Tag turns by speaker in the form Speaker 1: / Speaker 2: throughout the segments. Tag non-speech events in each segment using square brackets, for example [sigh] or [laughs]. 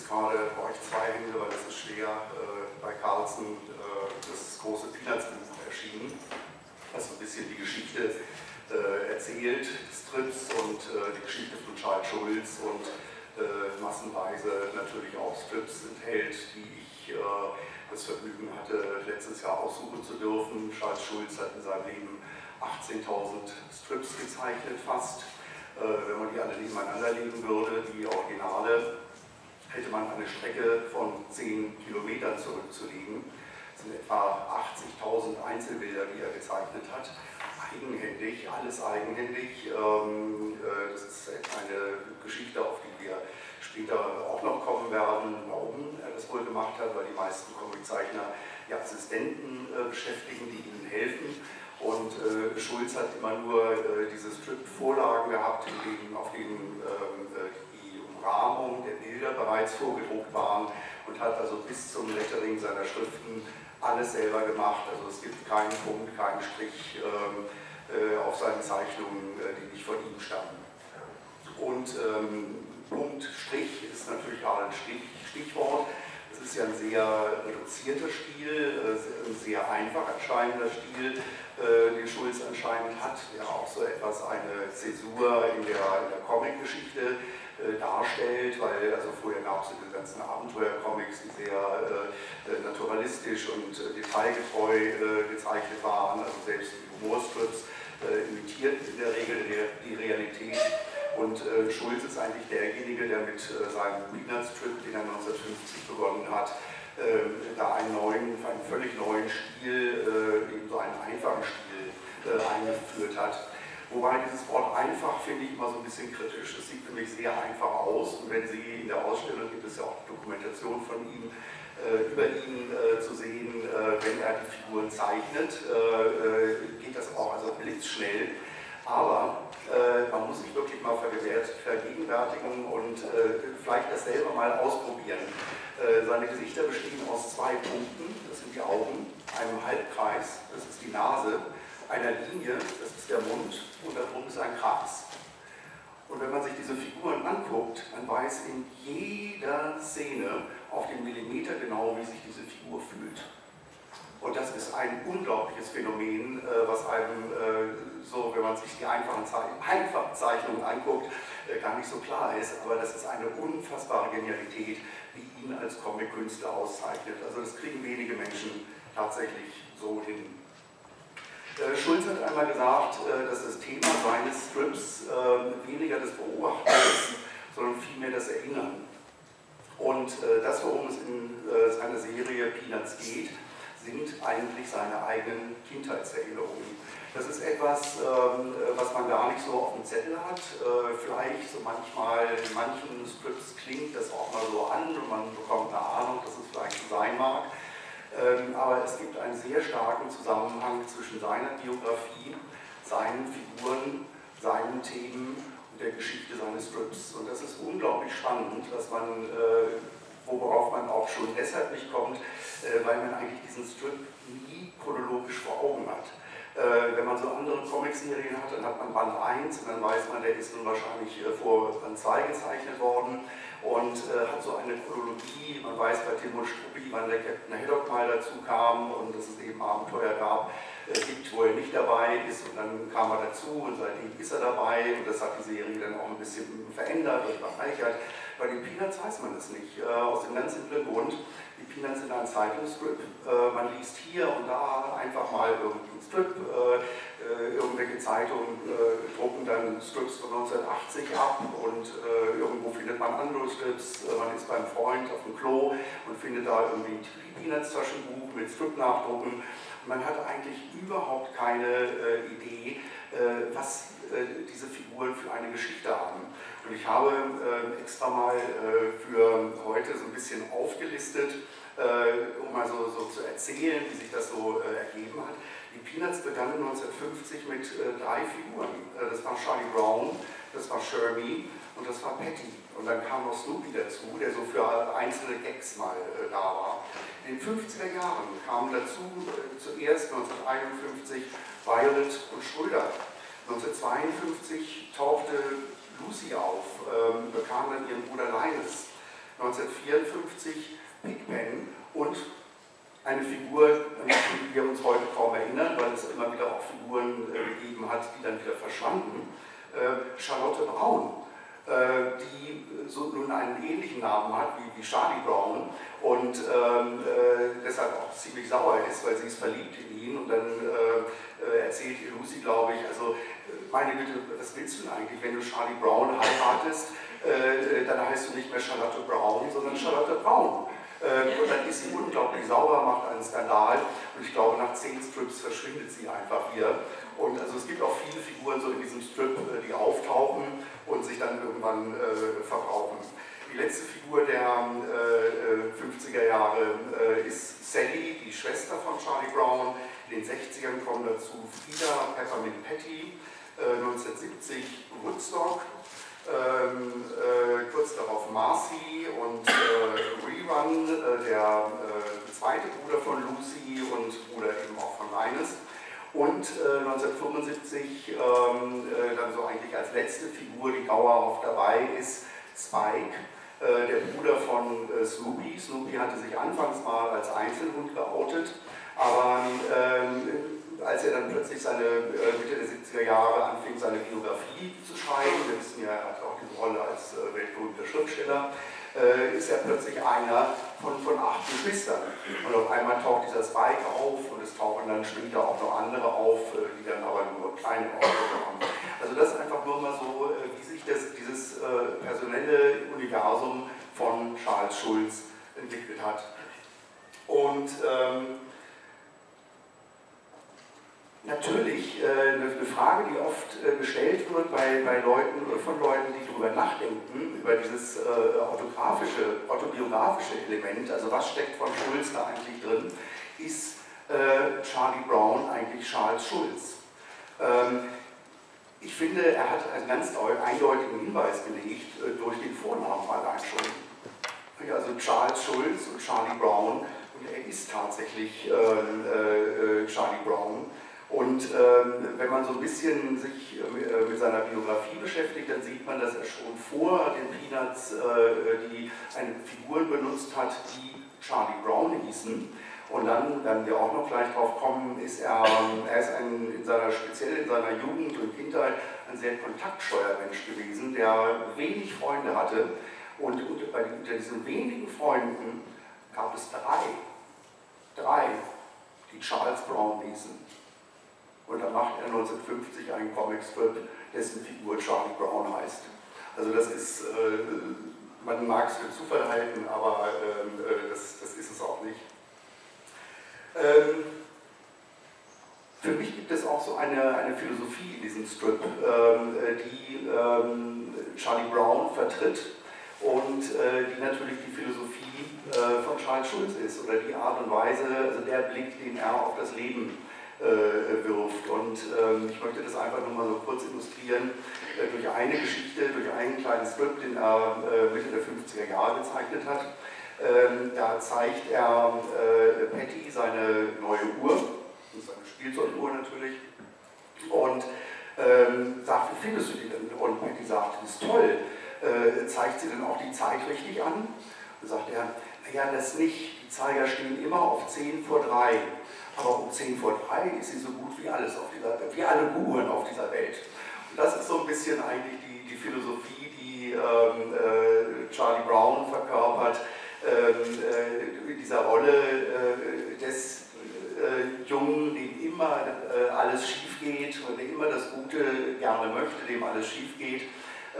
Speaker 1: ist gerade euch zwei Hände, weil das ist schwer, bei Carlsen das große Peanuts-Buch erschienen, was so ein bisschen die Geschichte äh, erzählt, des Trips und äh, die Geschichte von Charles Schulz und äh, massenweise natürlich auch Strips enthält, die ich das Vergnügen hatte, letztes Jahr aussuchen zu dürfen. Charles Schulz hat in seinem Leben 18.000 Strips gezeichnet, fast. Wenn man die alle nebeneinander legen würde, die Originale, hätte man eine Strecke von 10 Kilometern zurückzulegen. Das sind etwa 80.000 Einzelbilder, die er gezeichnet hat eigenhändig, alles eigenhändig. Ähm, äh, das ist eine Geschichte, auf die wir später auch noch kommen werden, warum er das wohl gemacht hat, weil die meisten Comiczeichner ja Assistenten äh, beschäftigen, die ihnen helfen. Und äh, Schulz hat immer nur diese Strip-Vorlagen gehabt, auf denen Umrahmung der Bilder bereits vorgedruckt waren und hat also bis zum Lettering seiner Schriften alles selber gemacht. Also es gibt keinen Punkt, keinen Strich ähm, äh, auf seinen Zeichnungen, äh, die nicht von ihm stammen. Und ähm, Punkt, Strich ist natürlich auch ein Stich, Stichwort. Es ist ja ein sehr reduzierter Stil, äh, ein sehr einfach erscheinender Stil, äh, den Schulz anscheinend hat, der auch so etwas eine Zäsur in der, in der Comic-Geschichte darstellt, weil also vorher gab es diese ganzen Abenteuer-Comics, die sehr äh, äh naturalistisch und äh, detailgetreu äh, gezeichnet waren, also selbst die Humorstrips imitierten in der Regel die Realität. Und Schulz ist eigentlich derjenige, der mit seinem Peanuts-Strip, den er 1950 begonnen hat, ähm, da einen neuen, einen völlig neuen Stil, eben so einen einfachen Stil eingeführt hat Wobei dieses Wort einfach finde ich immer so ein bisschen kritisch. Es sieht nämlich sehr einfach aus und wenn Sie in der Ausstellung gibt es ja auch Dokumentation von ihm, äh, über ihn äh, zu sehen, äh, wenn er die Figuren zeichnet, äh, äh, geht das auch also blitzschnell. Aber äh, man muss sich wirklich mal vergegenwärtigen und vielleicht das selber mal ausprobieren. seine Gesichter bestehen aus zwei Punkten, das sind die Augen, einem Halbkreis, das ist die Nase, einer Linie, das ist der Mund, und darum ist ein Kreis. Und wenn man sich diese Figuren anguckt, man weiß in jeder Szene auf den Millimeter genau, wie sich diese Figur fühlt. Und das ist ein unglaubliches Phänomen, äh, was einem äh, so, wenn man sich die einfachen, Zeichnungen anguckt, äh, gar nicht so klar ist. Aber das ist eine unfassbare Genialität, die ihn als Comic-Künstler auszeichnet. Also das kriegen wenige Menschen tatsächlich so hin. Äh, Schulz hat einmal gesagt, äh, dass das Thema seines Strips ähm, weniger das Beobachten ist, sondern vielmehr das Erinnern. Und äh, das, worum es in seiner Serie Peanuts geht, sind eigentlich seine eigenen Kindheitserinnerungen. Das ist etwas, ähm, was man gar nicht so auf dem Zettel hat. Vielleicht so manchmal in manchen Strips klingt das auch mal so an und man bekommt eine Ahnung, dass es vielleicht so sein mag. Ähm, aber es gibt einen sehr starken Zusammenhang zwischen seiner Biografie, seinen Figuren, seinen Themen und der Geschichte seines Strips. Und das ist unglaublich spannend, dass man, äh, worauf man auch schon deshalb nicht kommt, äh, weil man eigentlich diesen Strip nie chronologisch vor Augen hat. Äh, wenn man so andere Comicserien hat, dann hat man Band 1 und dann weiß man, der ist nun wahrscheinlich äh, vor Band 2 gezeichnet worden und äh, hat so eine Chronologie. Man weiß bei Tim und Struppi, wann der Captain Haddock mal dazu kam und dass es eben Abenteuer gab, äh, gibt, wo er nicht dabei ist und dann kam er dazu und seitdem ist er dabei und das hat die Serie dann auch ein bisschen verändert und bereichert. Bei den Peanuts weiß man das nicht, äh, aus dem ganz simplen Grund, die Peanuts sind ein Zeitungsstrip. Äh, man liest hier und da einfach mal irgendwie einen Strip. Äh, irgendwelche Zeitungen drucken dann Strips von 1980 ab und irgendwo findet man andere Strips. man ist beim Freund auf dem Klo und findet da irgendwie ein Peanuts-Taschenbuch mit Strip-Nachdrucken. Man hat eigentlich überhaupt keine Idee, was diese Figuren für eine Geschichte haben. Und ich habe äh, extra mal äh, für heute so ein bisschen aufgelistet, äh, um mal so, so, zu erzählen, wie sich das so äh, ergeben hat. Die Peanuts begannen 1950 mit drei Figuren. Das war Charlie Brown, das war Shermy und das war Patty. Und dann kam noch Snoopy dazu, der so für einzelne Gags mal da war. In den 50er Jahren kamen dazu zuerst 1951 Violet und Schröder. 1952 tauchte Lucy auf, ähm, bekam dann ihren Bruder Linus. 1954 Pigpen und eine Figur, an die wir uns heute kaum erinnern, weil es immer wieder auch Figuren äh, gegeben hat, die dann wieder verschwanden. Äh, Charlotte Braun, äh, die so nun einen ähnlichen Namen hat wie, wie Charlie Brown und ähm, äh, deshalb auch ziemlich sauer ist, weil sie ist verliebt in ihn und dann äh, erzählt ihr Lucy, glaube ich, also meine Güte, was willst du denn eigentlich, wenn du Charlie Brown heiratest, äh, dann heißt du nicht mehr Charlotte Brown, sondern Charlotte Braun. Äh, und dann ist sie unglaublich sauber, macht einen Skandal und ich glaube, nach zehn Strips verschwindet sie einfach wieder. Und also es gibt auch viele Figuren so in diesem Strip, äh, die auftauchen und sich dann irgendwann äh, verbrauchen. Die letzte Figur der 50er äh, Jahre ist Sally, die Schwester von Charlie Brown. In den 60ern kommen dazu Frida, Peppermint Patty, 1970 Woodstock, ähm, äh, kurz darauf Marcy und äh, Rerun, äh, der äh, zweite Bruder von Lucy und Bruder eben auch von Linus. Und 1975 äh, ähm, äh, dann so eigentlich als letzte Figur, die dauerhaft dabei ist, Spike, der Bruder von Snoopy. Snoopy hatte sich anfangs mal als Einzelhund geoutet, aber ähm, als er dann plötzlich seine äh, Mitte der 70er Jahre anfing, seine Biografie zu schreiben, wir wissen ja, er hat auch diese Rolle als äh, weltberühmter Schriftsteller, äh, ist er plötzlich einer von, von acht Geschwistern. Und auf einmal taucht dieser Spike auf und es tauchen dann später auch noch andere auf, die dann aber nur kleine Auftritte haben. Also das ist einfach nur mal so, wie sich das, dieses personelle Universum von Charles Schulz entwickelt hat. Und ähm, natürlich äh, eine, Frage, die oft äh, gestellt wird bei, bei Leuten oder von Leuten, die darüber nachdenken, über dieses äh, autografische, autobiografische Element, also was steckt von Schulz da eigentlich drin, ist Charlie Brown eigentlich Charles Schulz? Ähm, ich finde, er hat einen ganz eindeutigen Hinweis gelegt durch den Vornamen allein schon. Also Charles Schulz und Charlie Brown und er ist tatsächlich Charlie Brown. Und ähm, wenn man so ein bisschen sich äh, mit seiner Biografie beschäftigt, dann sieht man, dass er schon vor den Peanuts äh, die eine Figuren benutzt hat, die Charlie Brown hießen. Und dann, werden wir auch noch gleich drauf kommen, ist er, er ist ein, in seiner, speziell in seiner Jugend und Kindheit ein sehr kontaktscheuer Mensch gewesen, der wenig Freunde hatte. Und unter, unter diesen wenigen Freunden gab es drei, drei, die Charles Brown hießen. Und dann macht er 1950 einen Comicstrip, dessen Figur Charlie Brown heißt. Also das ist, äh, man mag es für Zufall halten, aber ähm, äh, das, das, ist es auch nicht. Ähm, für mich gibt es auch so eine, eine Philosophie in diesem Strip, ähm, die ähm, Charlie Brown vertritt und äh, die natürlich die Philosophie äh, von Charles Schulz ist oder die Art und Weise, also der Blick, den er auf das Leben äh, wirft. Und ähm, ich möchte das einfach nur mal so kurz illustrieren äh, durch eine Geschichte, durch einen kleinen Skript, den er äh, Mitte der 50er Jahre gezeichnet hat. Ähm, da zeigt er Patty seine neue Uhr das ist eine Spielzeuguhr natürlich, und ähm, sagt, wie findest du die denn? Und Betty sagt, das ist toll. Äh, zeigt sie dann auch die Zeit richtig an? Und sagt er, naja, das nicht, die Zeiger stehen immer auf 10 vor 3. Aber um 10 vor 3 ist sie so gut wie alles auf dieser wie alle Uhren auf dieser Welt. Und das ist so ein bisschen eigentlich die, die Philosophie, die ähm, äh, Charlie Brown verkörpert, ähm, äh, dieser Rolle äh, des äh, Jungen, dem immer äh, alles schief geht und der immer das Gute gerne möchte, dem alles schief geht.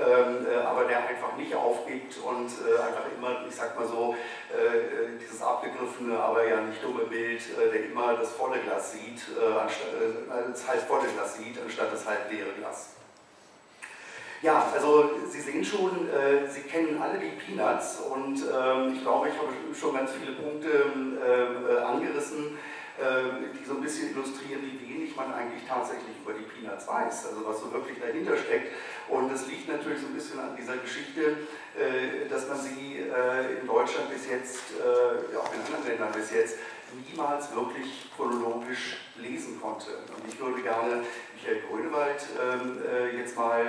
Speaker 1: Ähm, äh, aber der einfach nicht aufgibt und äh, einfach immer, ich sag mal so, äh, dieses abgegriffene, aber ja nicht dumme Bild, der immer das volle Glas sieht, anstatt, das halb volle Glas sieht, anstatt das halb leere Glas. Ja, also Sie sehen schon, äh, Sie kennen alle die Peanuts und ähm, ich glaube, ich habe schon ganz viele Punkte äh, angerissen, ähm, die so ein bisschen illustrieren, wie wenig man eigentlich tatsächlich über die Peanuts weiß, also was so wirklich dahinter steckt. Und das liegt natürlich so ein bisschen an dieser Geschichte, äh, dass man sie äh, in Deutschland bis jetzt, äh, auch in anderen Ländern bis jetzt, niemals wirklich chronologisch lesen konnte. Und ich würde gerne Michael Grönewald ähm, jetzt mal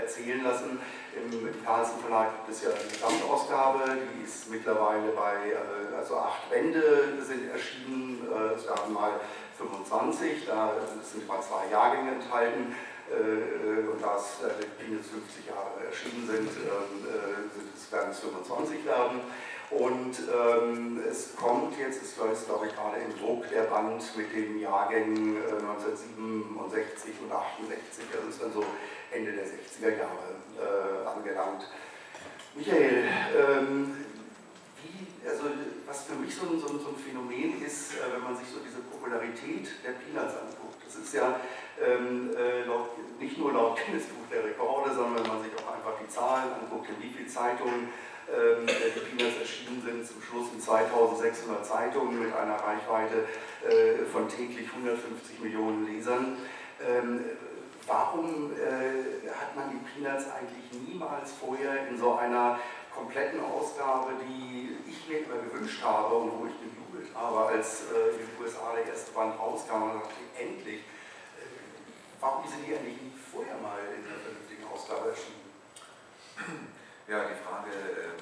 Speaker 1: erzählen lassen, im, im Verlag gibt es ja eine Gesamtausgabe, die ist mittlerweile bei, äh, also acht Bände sind erschienen, äh, es waren mal 25, da sind mal zwei Jahrgänge enthalten. Äh, und da es Peanuts 50 Jahre erschienen sind, ähm, es werden es 25 werden. Und ähm, es kommt jetzt, es ist glaube ich gerade im Druck der Band mit den Jahrgängen äh, 1967 und 68, also ist dann so Ende der 60er Jahre äh, angelangt. Michael, ähm, wie, also was für mich so ein, so ein, Phänomen ist, äh, wenn man sich so diese Popularität der Peanuts anguckt, das ist ja ähm, äh, laut, nicht nur laut Guinness Buch der Rekorde, sondern wenn man sich auch einfach die Zahlen anguckt, in wie viele Zeitungen ähm, die Peanuts erschienen sind, zum Schluss in 2600 Zeitungen mit einer Reichweite äh, von täglich 150 Millionen Lesern. Ähm, warum äh, hat man die Peanuts eigentlich niemals vorher in so einer kompletten Ausgabe, die ich mir immer gewünscht habe und wo ich gejubelt habe, als äh, in den USA der erste Band rauskam dachte, endlich, äh, warum sind die eigentlich nie vorher mal in einer vernünftigen Ausgabe erschienen?
Speaker 2: Ja, die Frage ähm,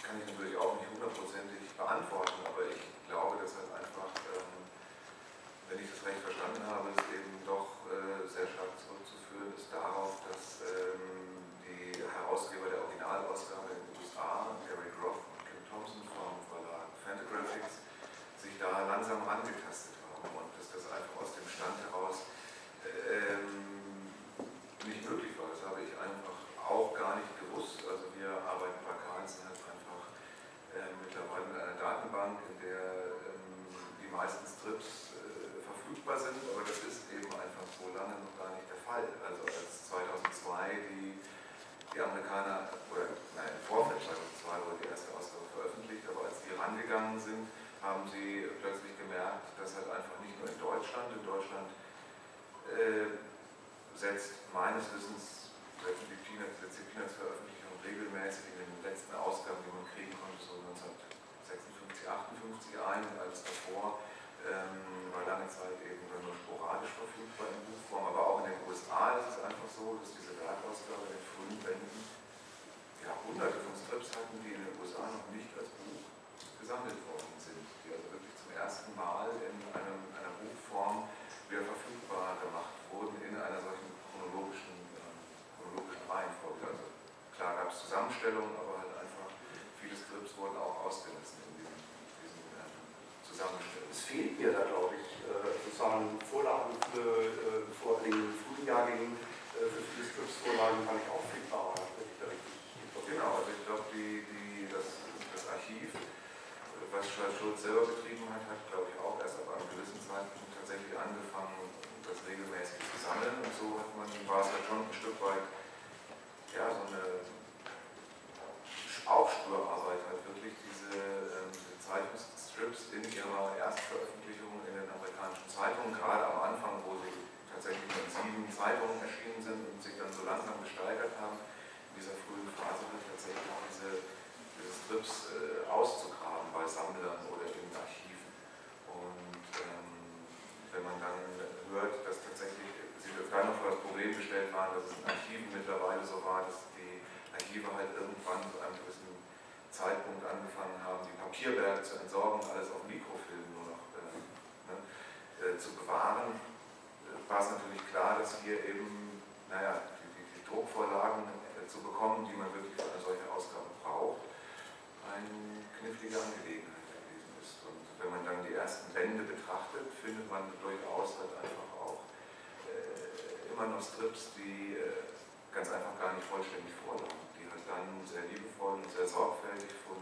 Speaker 2: kann ich natürlich auch nicht hundertprozentig beantworten, aber ich glaube, dass halt einfach, ähm, wenn ich das recht verstanden habe, es eben doch äh, sehr stark zurückzuführen ist darauf, dass ähm, die Herausgeber der Originalausgabe in den USA, Gary Groff und Kim Thompson vom Verlag Fantagraphics, sich da langsam angetastet haben und dass das einfach aus dem Stand heraus ähm, nicht möglich war. Das habe ich einfach auch gar nicht gewusst. Also wir arbeiten bei Carlsen halt einfach äh, mittlerweile mit einer Datenbank, in der ähm, die meisten Strips äh, verfügbar sind, aber das ist eben einfach so lange noch gar nicht der Fall. Also als 2002 die, die Amerikaner, oder nein, im Vorfeld 2002 wurde die erste Ausgabe veröffentlicht, aber als die rangegangen sind, haben sie plötzlich gemerkt, dass halt einfach nicht nur in Deutschland, in Deutschland äh, setzt meines Wissens setzen die Peanuts, Peanuts Veröffentlichung regelmäßig in den letzten Ausgaben, die man kriegen konnte, so 1956, 58 ein alles davor ähm, war lange Zeit eben nur sporadisch verfügbar in Buchform, aber auch in den USA ist es einfach so, dass diese Werkausgabe in den frühen Bänden ja, hunderte von Strips hatten, die in den USA noch nicht als Buch gesammelt worden sind, die also wirklich zum ersten Mal in einem, einer Buchform wieder verfügbar gemacht wurden in einer solchen chronologischen, äh, chronologischen Reihenfolge. Also klar gab es Zusammenstellungen, aber halt einfach viele Strips wurden auch ausgelassen in diesen, diesen äh, Zusammenstellungen.
Speaker 1: Es fehlt mir da, glaube ich, sozusagen Vorlagen für, äh, vor den frühen Jahrgängen, äh, für viele Strips Vorlagen fand ich auffindbar, wenn ich
Speaker 2: Genau, also ich glaube, die, die, das, das Archiv, was Charles Schulz selber betrieben hat, hat, Zeitungen, gerade am Anfang, wo sie tatsächlich in sieben Zeitungen erschienen sind und sich dann so langsam gesteigert haben, in dieser frühen Phase wird tatsächlich auch diese, diese Strips äh, auszugraben bei Sammlern oder in Archiven. Und ähm, wenn man dann hört, dass tatsächlich sie dann noch vor das Problem gestellt waren, dass es in Archiven mittlerweile so war, dass die Archive halt irgendwann zu einem gewissen Zeitpunkt angefangen haben, die Papierwerke zu entsorgen, alles auf Mikrofilm zu bewahren, äh, war es natürlich klar, dass hier eben, naja, die, die, die Druckvorlagen äh, zu bekommen, die man wirklich für eine solche Ausgabe braucht, eine knifflige Angelegenheit gewesen ist. Und wenn man dann die ersten Bände betrachtet, findet man durchaus halt einfach auch äh, immer noch Strips, die äh, ganz einfach gar nicht vollständig vorlagen, die halt dann sehr liebevoll und sehr sorgfältig von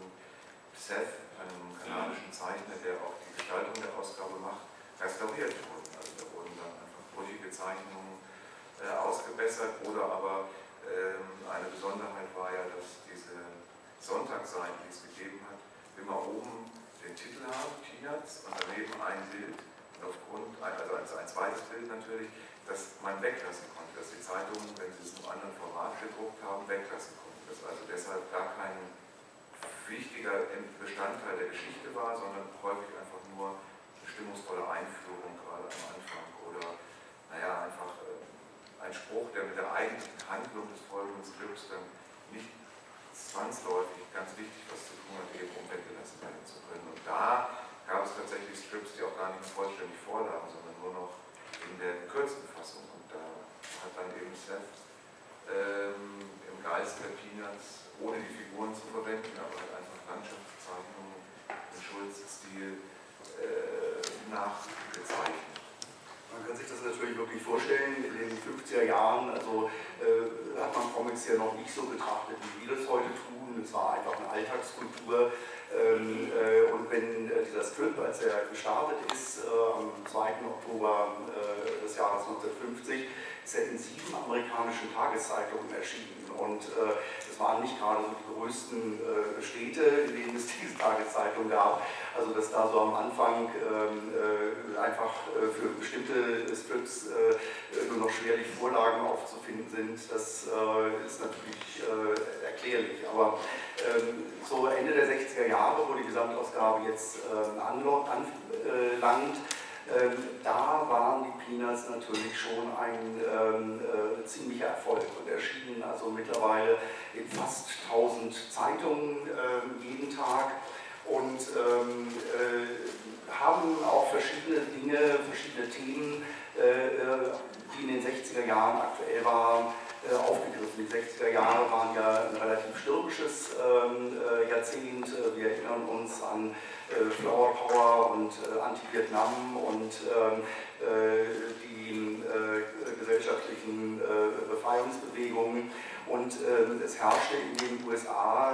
Speaker 2: Seth, einem kanadischen Zeichner, der auch die Gestaltung der Ausgabe macht, restauriert wurden. Also da wurden dann einfach brüchige Zeichnungen äh, ausgebessert oder aber ähm, eine Besonderheit war ja, dass diese Sonntagsseiten, die es gegeben hat, immer oben den Titel haben, Peanuts, und daneben ein Bild, und aufgrund, also ein zweites Bild natürlich, das man weglassen konnte, dass die Zeitungen, wenn sie es einem anderen Format gedruckt haben, weglassen konnten. Dass also deshalb gar kein wichtiger Bestandteil der Geschichte war, sondern häufig einfach nur stimmungsvolle Einführung gerade am Anfang oder naja, einfach äh, ein Spruch, der mit der eigentlichen Handlung des folgenden Skripts dann nicht zwangsläufig ganz wichtig was zu tun hat, eben um weggelassen werden zu können. Und da gab es tatsächlich Strips, die auch gar nicht vollständig vorlagen, sondern nur noch in der gekürzten Fassung. Und da hat dann eben Seth ähm, im Geist der Peanuts, ohne die Figuren zu verwenden, aber halt einfach Landschaftszeichnungen im Schulz-Stil äh, nachgezeichnet.
Speaker 1: Man kann sich das natürlich wirklich vorstellen, in den 50er Jahren, also äh, hat man Comics ja noch nicht so betrachtet, wie wir das heute tun. Es war einfach eine Alltagskultur. Ähm, äh, und wenn äh, dieser Strip, als er gestartet ist, äh, am 2. Oktober äh, des Jahres 1950, ist er in sieben amerikanischen Tageszeitungen erschienen. Und äh, das waren nicht gerade so die größten äh, Städte, in denen es [laughs] diese Tageszeitung gab. Also dass da so am Anfang ähm, äh, einfach äh, für bestimmte Strips äh, nur noch schwerlich Vorlagen aufzufinden sind, das äh, ist natürlich erklärlich. Aber so Ende der 60er Jahre, wo die Gesamtausgabe jetzt ähm, anlangt, ähm, da waren die Peanuts natürlich schon ein ähm, äh, ziemlicher Erfolg und erschienen also mittlerweile in fast 1000 Zeitungen äh, jeden Tag und ähm, äh, haben auch verschiedene Dinge, verschiedene Themen, äh, äh, die in den 60er Jahren aktuell waren, äh, aufgegriffen. Die 60er Jahre waren ja ein relativ stürmisches ähm, Jahrzehnt. Wir erinnern uns an äh, Flower Power und äh, Anti-Vietnam und ähm, äh, die gesellschaftlichen Befreiungsbewegungen. Und ähm, es herrschte in den USA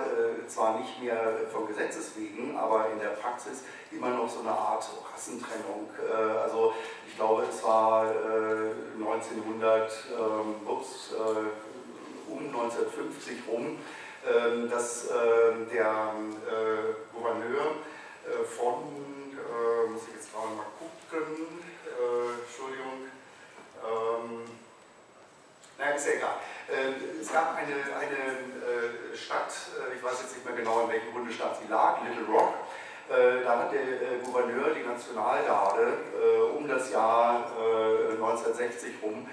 Speaker 1: zwar nicht mehr von Gesetzes wegen, aber in der Praxis immer noch so eine Art Rassentrennung. also ich glaube, es war 1900, ähm, ups, um 1950 rum, dass der Gouverneur äh, von, äh, muss ich jetzt gerade mal gucken, äh, Entschuldigung, ähm, nein, ist ja egal. Äh, es gab eine, eine Stadt, ich weiß jetzt nicht mehr genau, in welchem Bundesstaat sie lag, Little Rock. Da hat der Gouverneur die Nationalgarde um das Jahr 1960 rum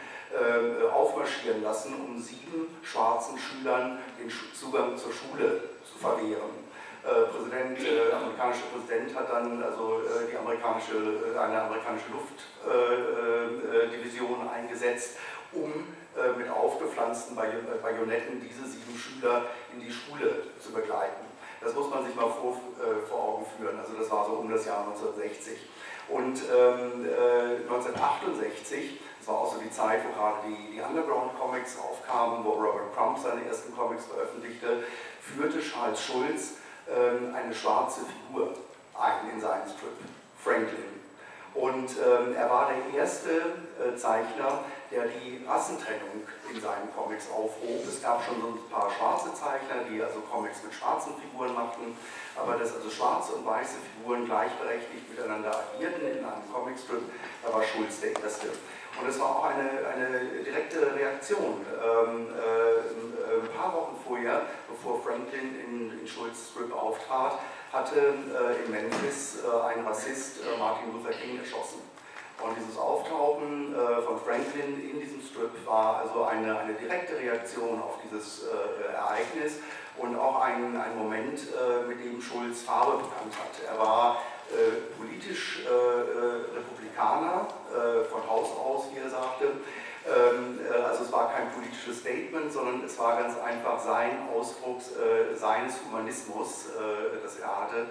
Speaker 1: aufmarschieren lassen, um sieben schwarzen Schülern den Zugang zur Schule zu verwehren. Äh, Präsident, äh, der amerikanische Präsident hat dann also äh, die amerikanische, eine amerikanische Luftdivision eingesetzt, um mit aufgepflanzten Bajonetten diese sieben Schüler in die Schule zu begleiten. Das muss man sich mal vor, vor Augen führen. Also das war so um das Jahr 1960. Und ähm, 1968, das war auch so die Zeit, wo gerade die, die Underground-Comics aufkamen, wo Robert Crumb seine ersten Comics veröffentlichte, führte Charles Schulz ähm, eine schwarze Figur ein in seinen Strip, Franklin. Und ähm, er war der erste äh, Zeichner, der die Rassentrennung in seinen Comics aufhob. Es gab schon so ein paar schwarze Zeichner, die also Comics mit schwarzen Figuren machten, aber dass also schwarze und weiße Figuren gleichberechtigt miteinander agierten in einem Comicstrip, da war Schulz der Erste. Und es war auch eine, eine direkte Reaktion. Ähm, äh, ein paar Wochen vorher, bevor Franklin in, in Schulz Strip auftrat, hatte äh, in Memphis äh, ein Rassist äh, Martin Luther King erschossen. Und dieses Auftauchen äh, von Franklin in diesem Strip war also eine, eine direkte Reaktion auf dieses äh, Ereignis und auch ein, ein Moment, äh, mit dem Schulz Farbe bekannt hat. Er war äh, politisch äh, äh, Republikaner von Haus aus, wie er sagte. Ähm, also es war kein politisches Statement, sondern es war ganz einfach sein Ausdruck seines Humanismus, das er hatte,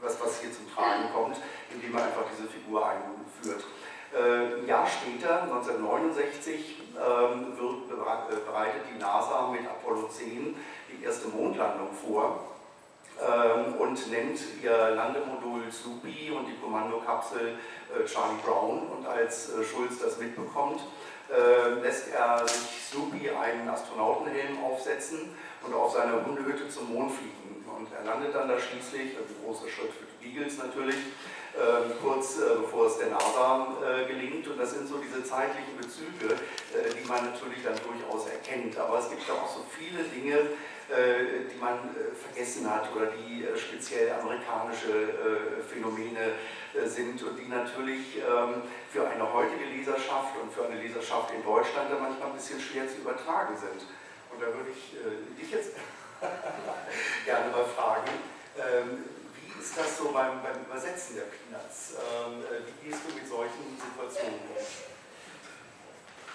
Speaker 1: was, was hier zum Tragen kommt, indem er einfach diese Figur einführt. Ein Jahr später, 1969, ähm, wird, bereitet die NASA mit Apollo 10 die erste Mondlandung vor ähm, und nennt ihr Landemodul Snoopy und die Kommandokapsel äh, Charlie Brown. Und als äh, Schulz das mitbekommt, äh, lässt er sich Snoopy einen Astronautenhelm aufsetzen und auf seiner Hundehütte zum Mond fliegen. Und er landet dann da schließlich, ein großer Schritt für die Beagles natürlich, ähm, kurz bevor es der NASA gelingt. Und das sind so diese zeitlichen Bezüge, die man natürlich dann durchaus erkennt. Aber es gibt ja auch so viele Dinge, äh, die man äh, vergessen hat oder die äh, speziell amerikanische Phänomene sind und die natürlich ähm, für eine heutige Leserschaft und für eine Leserschaft in Deutschland dann manchmal ein bisschen schwer zu übertragen sind. Und da würde ich dich jetzt gerne mal fragen, ähm, wie ist das so beim, beim Übersetzen der Peanuts? Ähm, wie gehst du mit solchen Situationen um?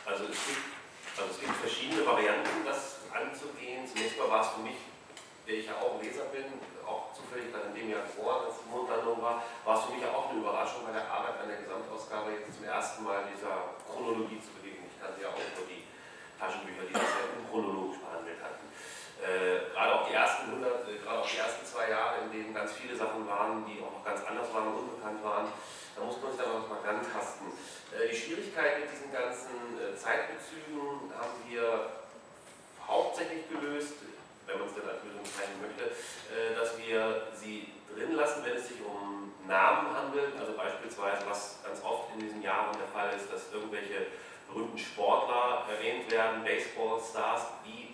Speaker 3: Also es gibt, also es gibt verschiedene Varianten, das anzugehen. Zunächst mal war es für mich, der ich ja auch Leser bin, auch zufällig dann in dem Jahr vor, als Mondlandung war, war es für mich ja auch eine Überraschung bei der Arbeit an der Gesamtausgabe jetzt zum ersten Mal dieser Chronologie zu begegnen. Ich kannte ja auch nur die Taschenbücher, die das ja unchronologisch. Äh, gerade auch die ersten 100, äh, gerade auch die ersten zwei Jahre, in denen ganz viele Sachen waren, die auch noch ganz anders waren und unbekannt waren, da muss man sich dann noch mal rantasten. Äh, die Schwierigkeit mit diesen ganzen äh, Zeitbezügen haben wir hauptsächlich gelöst, wenn man es denn als Lösung zeigen möchte, äh, dass wir sie drin lassen, wenn es sich um Namen handelt. Also beispielsweise, was ganz oft in diesen Jahren der Fall ist, dass irgendwelche berühmten Sportler erwähnt werden, Baseballstars, die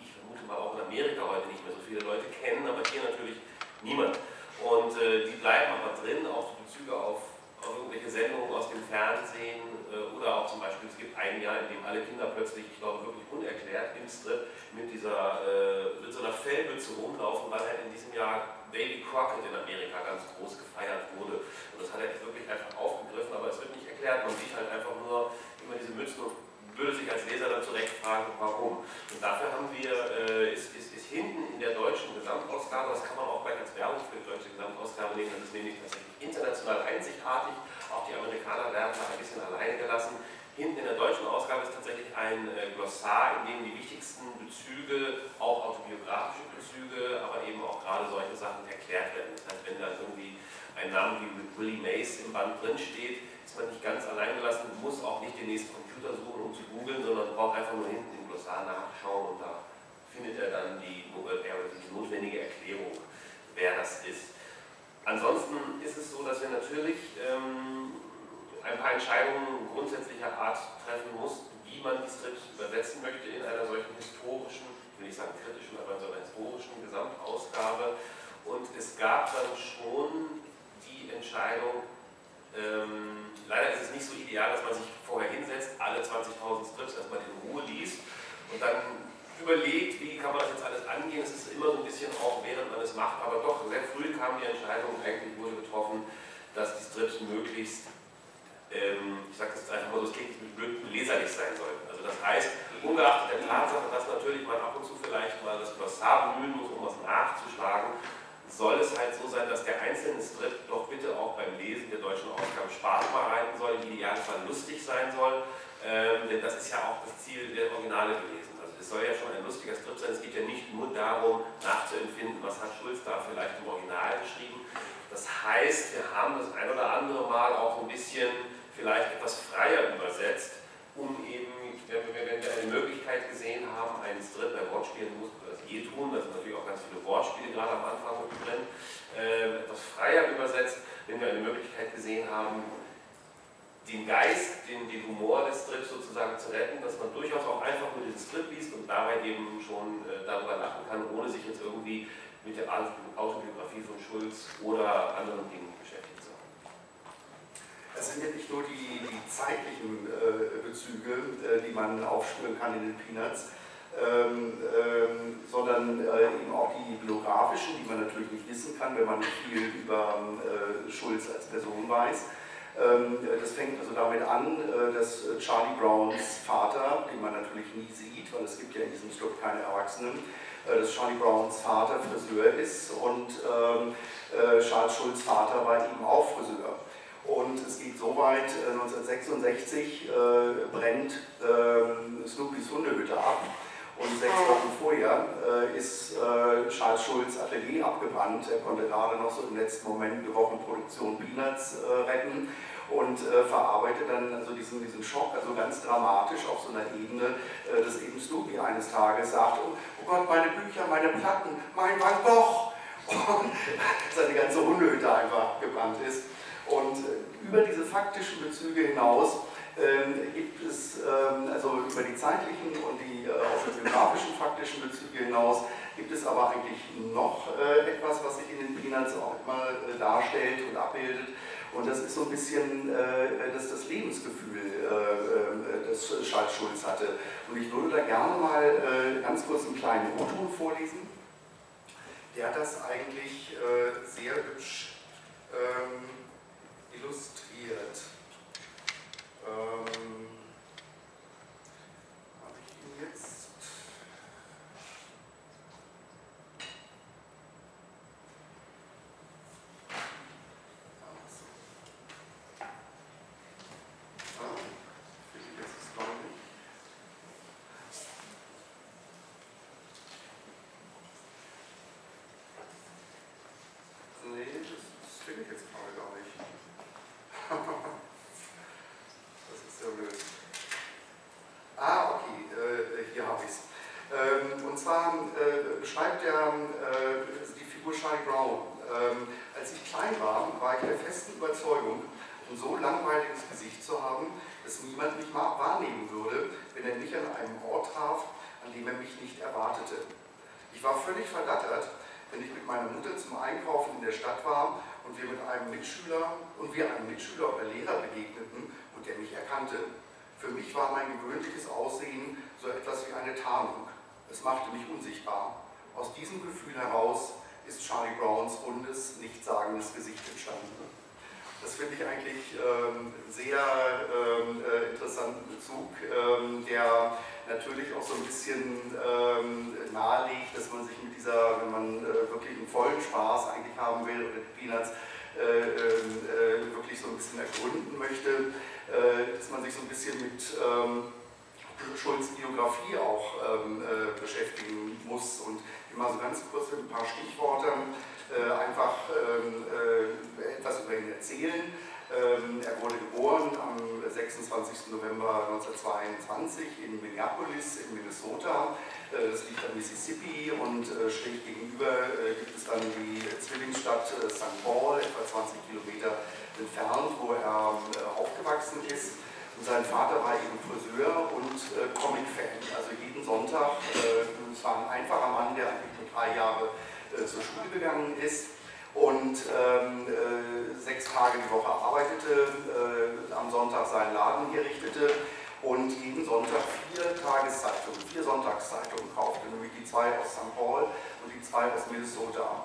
Speaker 3: auch in Amerika heute nicht mehr so viele Leute kennen, aber hier natürlich niemand. Und äh, die bleiben aber drin, auch die Bezüge auf, auf irgendwelche Sendungen aus dem Fernsehen äh, oder auch zum Beispiel, es gibt ein Jahr, in dem alle Kinder plötzlich, ich glaube wirklich unerklärt, im Strip mit dieser äh, mit so einer Fellmütze rumlaufen, weil halt in diesem Jahr Baby Crockett in Amerika ganz groß gefeiert wurde. Und das hat er wirklich einfach aufgegriffen, aber es wird nicht erklärt. Man sieht halt einfach nur immer diese Mützen und würde sich als Leser dann zurecht fragen, warum. Und dafür haben wir, äh, ist, ist, ist hinten in der deutschen Gesamtausgabe, das kann man auch gleich als Werbung für die deutsche Gesamtausgabe nehmen, das ist nämlich tatsächlich international einzigartig. Auch die Amerikaner werden da ein bisschen alleine gelassen. Hinten in der deutschen Ausgabe ist tatsächlich ein äh, Glossar, in dem die wichtigsten Bezüge, auch autobiografische Bezüge, aber eben auch gerade solche Sachen erklärt werden. Das heißt, wenn da irgendwie ein Name wie Willie Mace im Band drin steht, ist man nicht ganz allein gelassen, muss auch nicht den nächsten Computer suchen, um zu googeln, sondern braucht einfach nur hinten im Glossar nachschauen und da findet er dann die, die notwendige Erklärung, wer das ist. Ansonsten ist es so, dass wir natürlich ähm, ein paar Entscheidungen grundsätzlicher Art treffen muss, wie man die Strips übersetzen möchte in einer solchen historischen, ich will nicht sagen kritischen, aber in so einer historischen Gesamtausgabe. Und es gab dann schon die Entscheidung, ähm, leider ist es nicht so ideal, dass man sich vorher hinsetzt, alle 20.000 Strips erstmal in Ruhe liest und dann überlegt, wie kann man das jetzt alles angehen. Es ist immer so ein bisschen auch, während man es macht, aber doch sehr früh kam die Entscheidung, eigentlich wurde getroffen, dass die Strips möglichst ähm, ich sage das jetzt einfach mal so, es klingt nicht blöd, leserlich sein sollten. Also das heißt, ungeachtet der Tatsache, dass natürlich man ab und zu vielleicht mal das Glossar bemühen muss, um was nachzuschlagen, soll es halt so sein, dass der einzelne Strip doch bitte auch beim Lesen der deutschen Ausgabe Spaß bereiten soll, im Idealfall lustig sein soll, ähm, denn das ist ja auch das Ziel der Originale gewesen. Also es soll ja schon ein lustiger Strip sein, es geht ja nicht nur darum, nachzuempfinden, was hat Schulz da vielleicht im Original geschrieben. Das heißt, wir haben das ein oder andere Mal auch ein bisschen vielleicht etwas freier übersetzt, um eben, wenn wir, eine Möglichkeit gesehen haben, einen Strip bei Wortspielen eh tun, da sind natürlich auch ganz viele Wortspiele gerade am Anfang drin, äh, etwas freier übersetzt, wenn wir eine Möglichkeit gesehen haben, den Geist, den, den Humor des Strips sozusagen zu retten, dass man durchaus auch einfach nur diesen Strip liest und dabei eben schon äh, darüber lachen kann, ohne sich jetzt irgendwie mit der Autobiografie von Schulz oder anderen Dingen beschäftigt zu haben.
Speaker 1: Es sind ja nicht nur die, die zeitlichen äh, Bezüge, äh, die man aufspüren kann in den Peanuts, ähm, ähm, sondern äh, eben auch die biografischen, die man natürlich nicht wissen kann, wenn man nicht viel über äh, Schulz als Person weiß. Ähm, das fängt also damit an, äh, dass Charlie Browns Vater, den man natürlich nie sieht, weil es gibt ja in diesem Stück keine Erwachsenen, äh, dass Charlie Browns Vater Friseur ist und ähm, äh, Charles Schulz Vater war eben auch Friseur. Und es geht so weit, 1966 brennt ähm, Snoopys Hundehütte ab und sechs Wochen vorher äh, ist äh, Charles Schulz Atelier abgebrannt. Er konnte gerade noch so im letzten Moment die Wochenproduktion Peanuts äh, retten und äh, verarbeitet dann also diesen, diesen Schock, also ganz dramatisch auf so einer Ebene, äh, dass eben Snoopy eines Tages sagt, oh, oh Gott, meine Bücher, meine Platten, mein Van Gogh. Und [laughs] seine ganze Hundehütte einfach gebrannt ist. Und äh, über diese faktischen Bezüge hinaus ähm, gibt es ähm, also über die zeitlichen und die äh, auch biografischen faktischen Bezüge hinaus gibt es aber eigentlich noch äh, etwas, was sich in den Peanuts auch immer äh, darstellt und abbildet. Und das ist so ein bisschen äh, das, das Lebensgefühl, äh, das Charles Schulz hatte. Und ich würde da gerne mal äh, ganz kurz einen kleinen O-Ton vorlesen. Der hat das eigentlich sehr hübsch ähm, illustriert. Ähm, Habe ich ihn jetzt? Also. Ah, finde ich jetzt das glaube nicht. Nee, das, das finde ich jetzt gerade gar nicht. Das ist ja blöd. Ah, okay, äh, hier habe ich es. Ähm, und zwar äh, beschreibt er äh, die Figur Charlie Brown. Ähm, als ich klein war, war ich der festen Überzeugung, ein so langweiliges Gesicht zu haben, dass niemand mich wahrnehmen würde, wenn er mich an einem Ort traf, an dem er mich nicht erwartete. Ich war völlig verdattert, wenn ich mit meiner Mutter zum Einkaufen in der Stadt war und wir mit einem Mitschüler und wir einem Mitschüler oder Lehrer begegneten und der mich erkannte. Für mich war mein gewöhnliches Aussehen so etwas wie eine Tarnung. Es machte mich unsichtbar. Aus diesem Gefühl heraus ist Charlie Browns rundes, nichtssagendes Gesicht entstanden. Das finde ich eigentlich ähm, sehr ähm, äh, interessanten Bezug, ähm, der natürlich auch so ein bisschen ähm, nahelegt, dass man sich mit dieser, wenn man äh, wirklich einen vollen Spaß eigentlich haben will oder die Peanuts äh, äh, wirklich so ein bisschen ergründen möchte, äh, dass man sich so ein bisschen mit ähm, Schulz Biografie auch ähm, äh, beschäftigen muss und immer so ganz kurz mit ein paar Stichworten äh, einfach ähm, äh, etwas über ihn erzählen. Ähm, er wurde geboren am 26. November 1922 in Minneapolis in Minnesota. Äh, das liegt am Mississippi und äh, schräg gegenüber äh, gibt es dann die Zwillingsstadt St. Paul, etwa 20 Kilometer entfernt, wo er aufgewachsen ist. Und sein Vater war eben Friseur und Comic-Fan. Also jeden Sonntag, es war ein einfacher Mann, der eigentlich nur drei Jahre äh, zur Schule gegangen ist und ähm, äh, sechs Tage die Woche arbeitete, äh, am Sonntag seinen Laden hier richtete und jeden Sonntag vier Tageszeitungen, vier Sonntagszeitungen kaufte, nämlich die zwei aus St. Paul und die zwei aus Minnesota,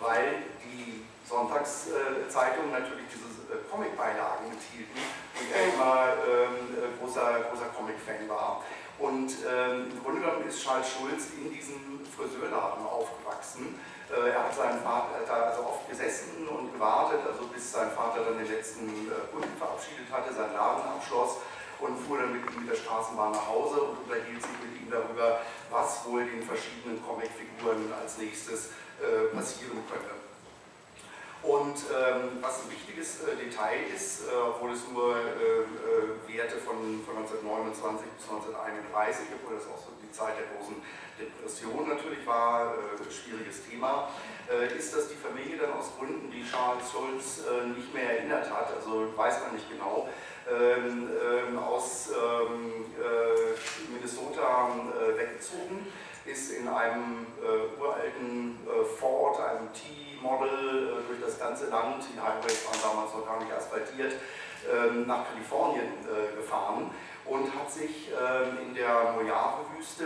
Speaker 1: weil die Sonntagszeitungen natürlich diese äh, Comic-Beilagen enthielten und er immer ähm, großer, großer Comic-Fan war. Und ähm, im Grunde genommen ist Charles Schulz in diesem Friseurladen aufgewachsen. Äh, er hat seinen Vater da also oft gesessen und gewartet, also bis sein Vater dann den letzten äh, Kunden verabschiedet hatte, seinen Laden abschloss und fuhr dann mit ihm mit der Straßenbahn nach Hause und unterhielt sich mit ihm darüber, was wohl den verschiedenen Comicfiguren als nächstes äh, passieren könne. Und ähm, was ein wichtiges äh, Detail ist, äh, obwohl es nur äh, äh Werte von, von 1929 bis 1931, obwohl das auch so die Zeit der großen Depression natürlich war, äh, schwieriges Thema, äh, ist, dass die Familie dann aus Gründen, die Charles Schulz nicht mehr erinnert hat, also weiß man nicht genau, ähm, ähm, aus ähm, Minnesota weggezogen ist in einem uralten Ford, einem T-Model, durch das ganze Land, die Highways waren damals noch gar nicht asphaltiert, ähm, nach Kalifornien gefahren und hat sich ähm, in der Mojave-Wüste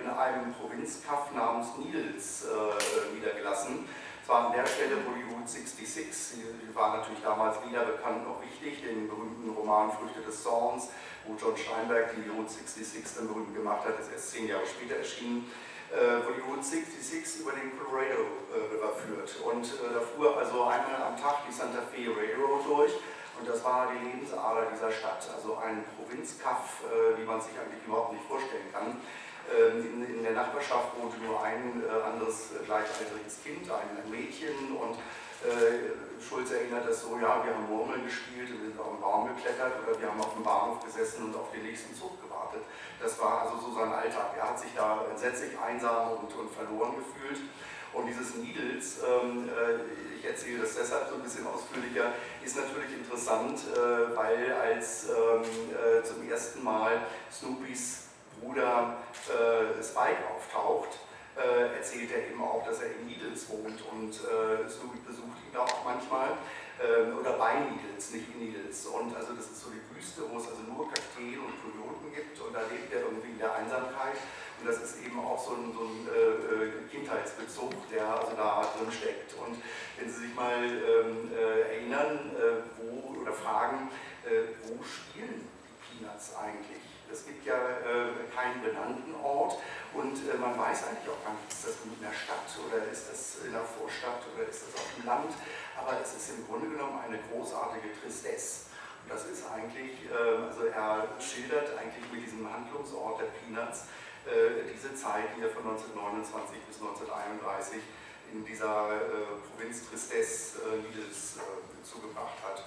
Speaker 1: in einem Provinzkaff namens Niels niedergelassen. Es war an der Stelle, wo die Route 66, die war natürlich damals weder bekannt noch wichtig, den berühmten Roman Früchte des Zorns, wo John Steinberg die Route 66 dann berühmt gemacht hat, ist erst zehn Jahre später erschienen, äh, wo die Route 66 über den Colorado äh, River führt. Und äh, da fuhr also einmal am Tag die Santa Fe Railroad durch und das war die Lebensader dieser Stadt, also ein Provinzkaff, wie man sich eigentlich überhaupt nicht vorstellen kann. Ähm, in, in, der Nachbarschaft wohnte nur ein anderes gleichaltriges Kind, ein Mädchen und äh, Schulz erinnert das so, ja, wir haben Murmeln gespielt und sind auf den Baum geklettert oder wir haben auf dem Bahnhof gesessen und auf den nächsten Zug gewartet. Das war also so sein Alltag. Er hat sich da entsetzlich einsam und, und verloren gefühlt. Und dieses Needles, ähm, äh, ich erzähle das deshalb so ein bisschen ausführlicher, ist natürlich interessant, äh, weil als ähm, äh, zum ersten Mal Snoopys Bruder äh, Spike auftaucht, äh, erzählt er eben auch, dass er in Needles wohnt und äh, Snoopy besucht da auch manchmal. Ähm, oder bei Needles, nicht in Needles. Und also das ist so die Wüste, wo es also nur Kakteen und Kojoten gibt und da lebt er irgendwie in der Einsamkeit. Und das ist eben auch so ein, so ein äh, Kindheitsbezug, der also da drin steckt. Und wenn Sie sich mal ähm, äh, erinnern, äh, wo oder fragen, äh, wo spielen die Peanuts eigentlich? Es gibt ja äh, keinen benannten Ort und äh, man weiß eigentlich auch gar nicht, ist das in der Stadt oder ist das in der Vorstadt oder ist das auf dem Land. Aber es ist im Grunde genommen eine großartige Tristesse. Und das ist eigentlich, äh, also er schildert eigentlich mit diesem Handlungsort der Peanuts äh, diese Zeit, die er von 1929 bis 1931 in dieser äh, Provinz Tristesse Niedels äh, zugebracht hat.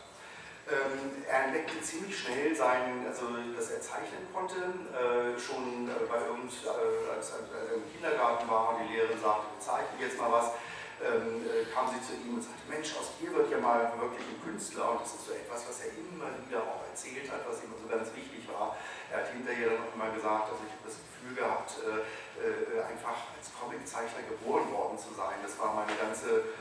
Speaker 1: Ähm, er entdeckte ziemlich schnell sein, also dass er zeichnen konnte, äh, schon äh, bei uns, äh, als, als, er im Kindergarten war, die Lehrerin sagte, wir zeichnen jetzt mal was, ähm, äh, kam sie zu ihm und sagte, Mensch, aus dir wird ja mal wirklich ein Künstler und das ist so etwas, was er immer wieder auch erzählt hat, was ihm so ganz wichtig war. Er hat hinterher dann auch immer gesagt, also ich habe das Gefühl gehabt, äh, äh, einfach als Comiczeichner geboren worden zu sein. Das war meine ganze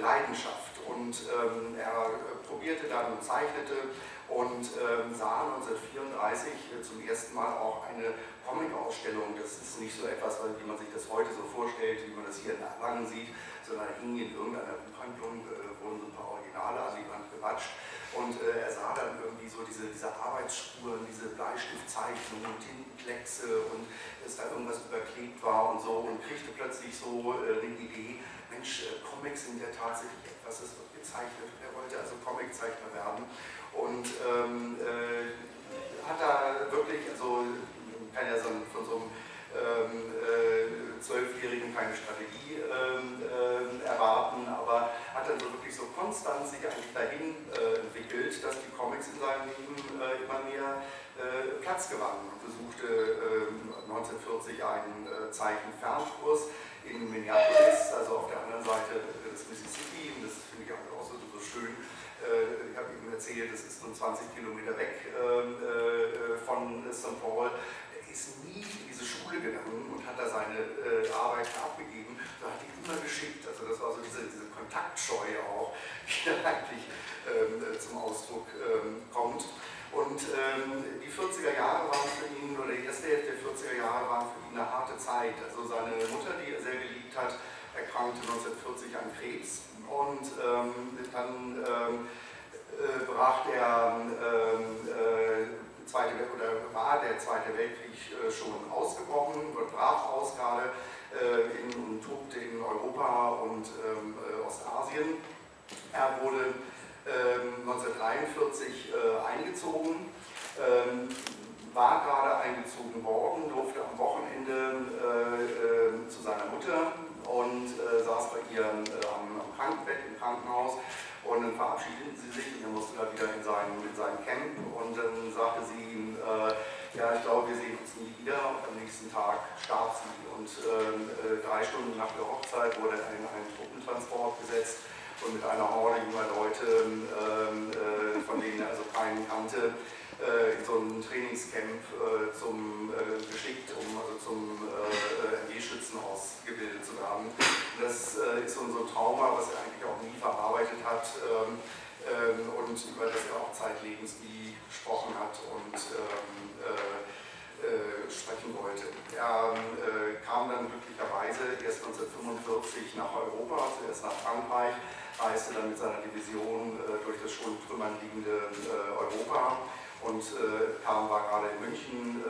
Speaker 1: Leidenschaft und ähm, er probierte dann und zeichnete und ähm, sah 1934 zum ersten Mal auch eine Comic-Ausstellung. Das ist nicht so etwas, wie man sich das heute so vorstellt, wie man das hier in Erlangen sieht, sondern hing in irgendeiner Buchhandlung, äh, wurden so ein paar Originale an die Wand gewatscht. Und äh, er sah dann irgendwie so diese, diese Arbeitsspuren, diese Bleistiftzeichnungen, Tintenkleckse und dass da irgendwas überklebt war und so und kriegte plötzlich so äh, die Idee, Mensch, äh, Comics sind ja tatsächlich etwas, das wird gezeichnet. Er wollte also Comiczeichner werden und ähm, äh, hat da wirklich, also kann ja so von so einem ähm, äh, Zwölfjährigen ähm, keine Strategie ähm, äh, erwarten, aber hat dann so wirklich so konstant sich eigentlich dahin äh, entwickelt, dass die Comics in seinem Leben äh, immer mehr äh, Platz gewannen und besuchte 1940 einen Zeichenfernkurs in Minneapolis, also auf der anderen Seite des Mississippi, und das finde ich auch so, so schön. Äh, ich habe Ihnen erzählt, das ist nun 20 Kilometer weg ähm, äh, von St. Paul. Er ist nie in diese Schule gegangen und hat da seine äh, Arbeit abgegeben, sondern hat die immer geschickt. Also das war so diese, diese Kontaktscheue auch, [laughs] die da eigentlich ähm, zum Ausdruck ähm, kommt. Und ähm, die 40er Jahre waren für ihn, oder die erste Hälfte der 40er Jahre waren für ihn eine harte Zeit. Also seine Mutter, die er sehr geliebt hat, erkrankte 1940 an Krebs und ähm, dann ähm, äh, brach der ähm, äh, Zweite oder war der Zweite Weltkrieg äh, schon ausgebrochen, brach aus gerade äh, in, und tobte in Europa und ähm, äh, Ostasien. Er wurde 1943 ähm, äh, eingezogen, ähm, war gerade eingezogen worden, durfte am Wochenende äh, äh, zu seiner Mutter und äh, saß bei ihr äh, am, Krankenbett im Krankenhaus. Und dann verabschiedeten sie sich und er musste da wieder in sein, in sein Camp. Und dann sagte sie ihm, äh, ja, ich glaube, wir sehen uns nie wieder. Und am nächsten Tag starb sie. Und ähm, drei Stunden nach der Hochzeit wurde er in einen Truppentransport gesetzt und mit einer Horde junger Leute, ähm, äh, von denen er also keinen kannte, äh, in so ein Trainingscamp äh, zum, äh, geschickt, um also zum äh, MG Polizisten ausgebildet zu haben. Das äh, ist so ein Trauma, was er eigentlich auch nie verarbeitet hat ähm, ähm, und über das er auch zeitlebens nie gesprochen hat und äh, äh, sprechen wollte. Er äh, kam dann glücklicherweise erst 1945 nach Europa, zuerst nach Frankreich, reiste dann mit seiner Division äh, durch das schon Trümmern liegende äh, Europa und äh, kam, war gerade in München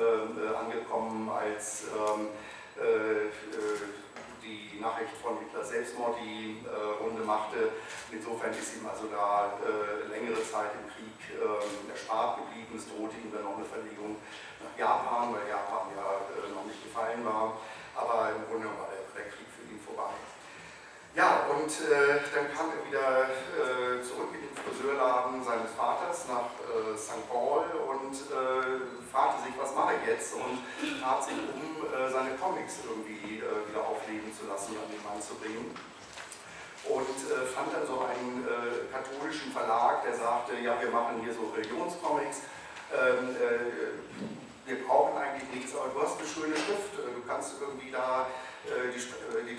Speaker 1: angekommen, als ähm, die Nachricht von Hitlers Selbstmord die Runde machte. Insofern ist ihm also da längere Zeit im Krieg ähm, erspart geblieben. Es drohte ihm dann noch eine Verlegung nach Japan, weil Japan ja noch nicht gefallen war. Aber im Grunde war der, der Krieg für ihn vorbei. Ja, und äh, dann kam er wieder äh, zurück in den Friseurladen seines Vaters nach äh, St. Paul und äh, fragte sich, was mache ich jetzt? Und tat sich um, äh, seine Comics irgendwie wieder aufleben zu lassen, an den Mann zu bringen. Und fand dann so einen katholischen Verlag, der sagte, ja, wir machen hier so Religionscomics. Ähm, wir brauchen eigentlich nichts, aber du hast eine schöne Schrift, äh, du kannst irgendwie da äh, die, äh, die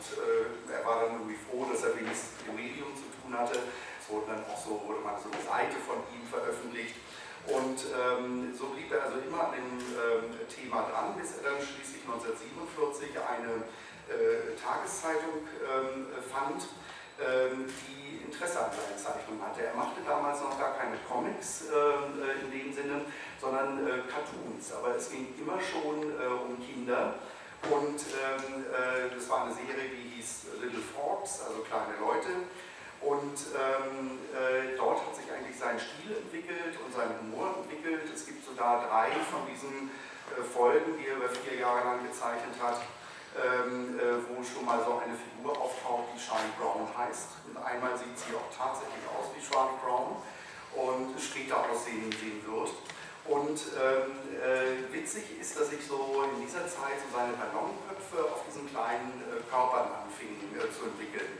Speaker 1: und er war dann irgendwie froh, dass er wenigstens mit dem Medium zu tun hatte. Es wurde dann auch so, wurde mal so eine Seite von ihm veröffentlicht. Und ähm, so blieb er also immer an dem ähm, Thema dran, bis er dann schließlich 1947 eine äh, Tageszeitung ähm, fand, ähm, die Interesse an seinen Zeichnungen hatte. Er machte damals noch gar keine Comics ähm, äh, in dem Sinne, sondern äh, Cartoons. Aber es ging immer schon äh, um Kinder. Und ähm, äh, das war eine Serie, die hieß Little Frogs, also kleine Leute. Und ähm, äh, dort hat sich eigentlich sein Stil entwickelt und sein Humor entwickelt. Es gibt sogar drei von diesen äh, Folgen, die er über vier Jahre lang gezeichnet hat ähm, äh, wo schon mal so eine Figur auftaucht, die Charlie Brown heißt. Und einmal sieht sie auch tatsächlich aus wie Charlie Brown und später aussehen sehen wird. Und ähm, äh, witzig ist, dass sich so in dieser Zeit so seine Ballonköpfe auf diesen kleinen äh, Körpern anfingen äh, zu entwickeln.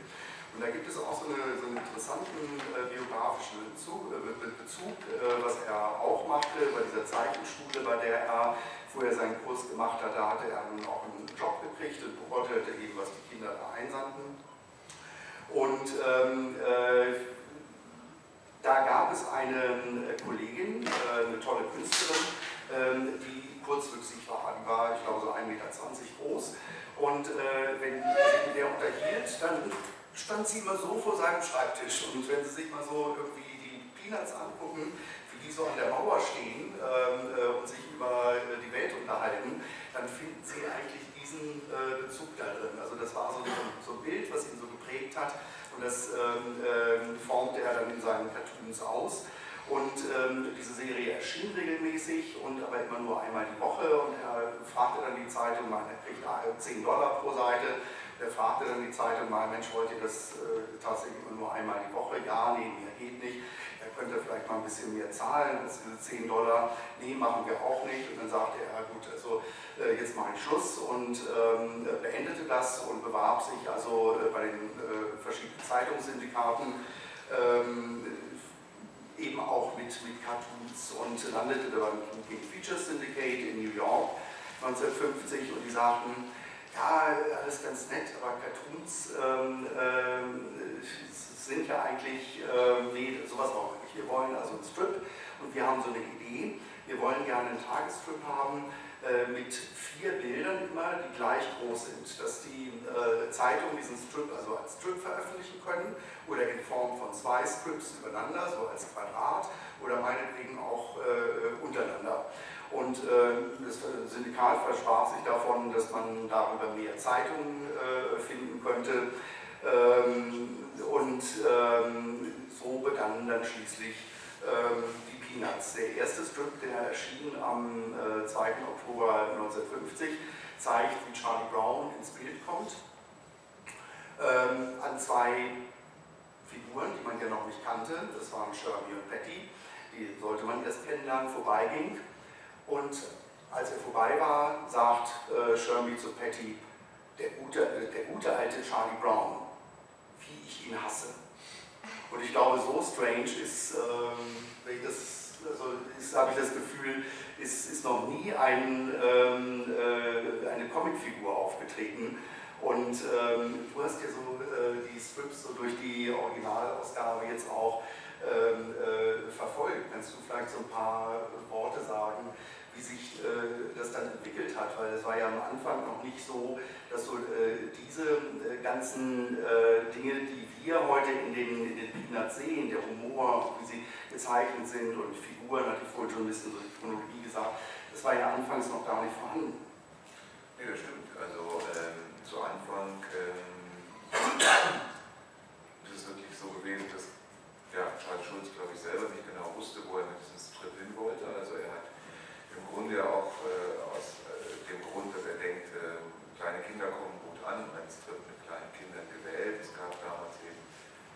Speaker 1: Und da gibt es auch so, eine, so einen interessanten äh, biografischen Bezug, äh, Bezug was er auch machte bei dieser Zeichenschule, bei der er wo er seinen Kurs gemacht hat, da hatte er nun auch einen Job gekriegt und beurteilte eben, was die Kinder da einsandten. Und ähm, äh, da gab es eine Kollegin, äh, eine tolle Künstlerin, äh, die kurzwüchsig war. Die war, ich glaube, so 1,20 Meter groß. Und äh, wenn sie mit der unterhielt, dann stand sie immer so vor seinem Schreibtisch. Und wenn Sie sich mal so irgendwie die Peanuts angucken, wie die so an der Mauer stehen ähm, äh, und sich über äh, die Welt unterhalten, dann finden Sie eigentlich diesen äh, Bezug da drin. Also das war so, ein Bild, was ihn so geprägt hat und das ähm, ähm, formte er dann in seinen Cartoons aus. Und ähm, diese Serie erschien regelmäßig und aber immer nur einmal die Woche und er fragte dann die Zeitung mal, er kriegt 10 Dollar pro Seite, er fragte dann die Zeitung mal, Mensch, wollt ihr das äh, tatsächlich immer nur einmal die Woche? Ja, nee, mehr geht nicht könnt ihr vielleicht mal ein bisschen mehr zahlen, das sind 10 Dollar, nee, machen wir auch nicht. Und dann sagte er, gut, also äh, jetzt mache ich Schluss und ähm, beendete das und bewarb sich also äh, bei den äh, verschiedenen Zeitungssyndikaten ähm, eben auch mit, mit Cartoons und landete dann im Features Syndicate in New York 1950 und die sagten, ja, alles ganz nett, aber Cartoons ähm, ähm, sind ja eigentlich, äh, nee, sowas auch nicht. Wir wollen also einen Strip und wir haben so eine Idee. Wir wollen gerne einen Tagesstrip haben äh, mit vier Bildern immer, die gleich groß sind, dass die äh, Zeitungen diesen Strip also als Strip veröffentlichen können oder in Form von zwei Strips übereinander, so als Quadrat oder meinetwegen auch äh, untereinander. Und äh, das Syndikat versprach sich davon, dass man darüber mehr Zeitungen äh, finden könnte. Ähm, und ähm, so begannen dann schließlich ähm, die Peanuts. Der erste Strip, der erschien am äh, 2. Oktober 1950, zeigt, wie Charlie Brown ins Bild kommt. An zwei Figuren, die man ja noch nicht kannte, das waren Sherby und Patty, die sollte man erst kennenlernen, vorbeiging. Und als er vorbei war, sagt äh, Sherby zu Patty, der gute, äh, der gute alte Charlie Brown, ich ihn hasse. Und ich glaube, so strange ist, ähm, wenn ich das, also habe ich das Gefühl, ist, ist noch nie ein, ähm, äh, eine auftreten. Und ähm, du hast ja so äh, die Strips so durch die Originalausgabe jetzt auch ähm, äh, verfolgt. Kannst du vielleicht so ein paar Worte sagen, wie sich äh, das dann entwickelt hat? Weil es war ja am Anfang noch nicht so, dass so äh, diese äh, ganzen äh, Dinge, die wir heute in den, in sehen, der Humor, wie sie gezeichnet sind und Figuren, hatte ich vorhin schon ein bisschen so die Chronologie gesagt, das war ja anfangs noch gar nicht vorhanden.
Speaker 2: Nee, das stimmt. Also ähm, zu Anfang ähm, ist es wirklich so gewesen, dass ja, Charles Schulz, glaube ich, selber nicht genau wusste, wo er mit diesem Strip hin wollte. Also er hat im Grunde auch äh, aus äh, dem Grund, dass er denkt, äh, kleine Kinder kommen gut an, einen Strip mit kleinen Kindern gewählt. Es gab damals eben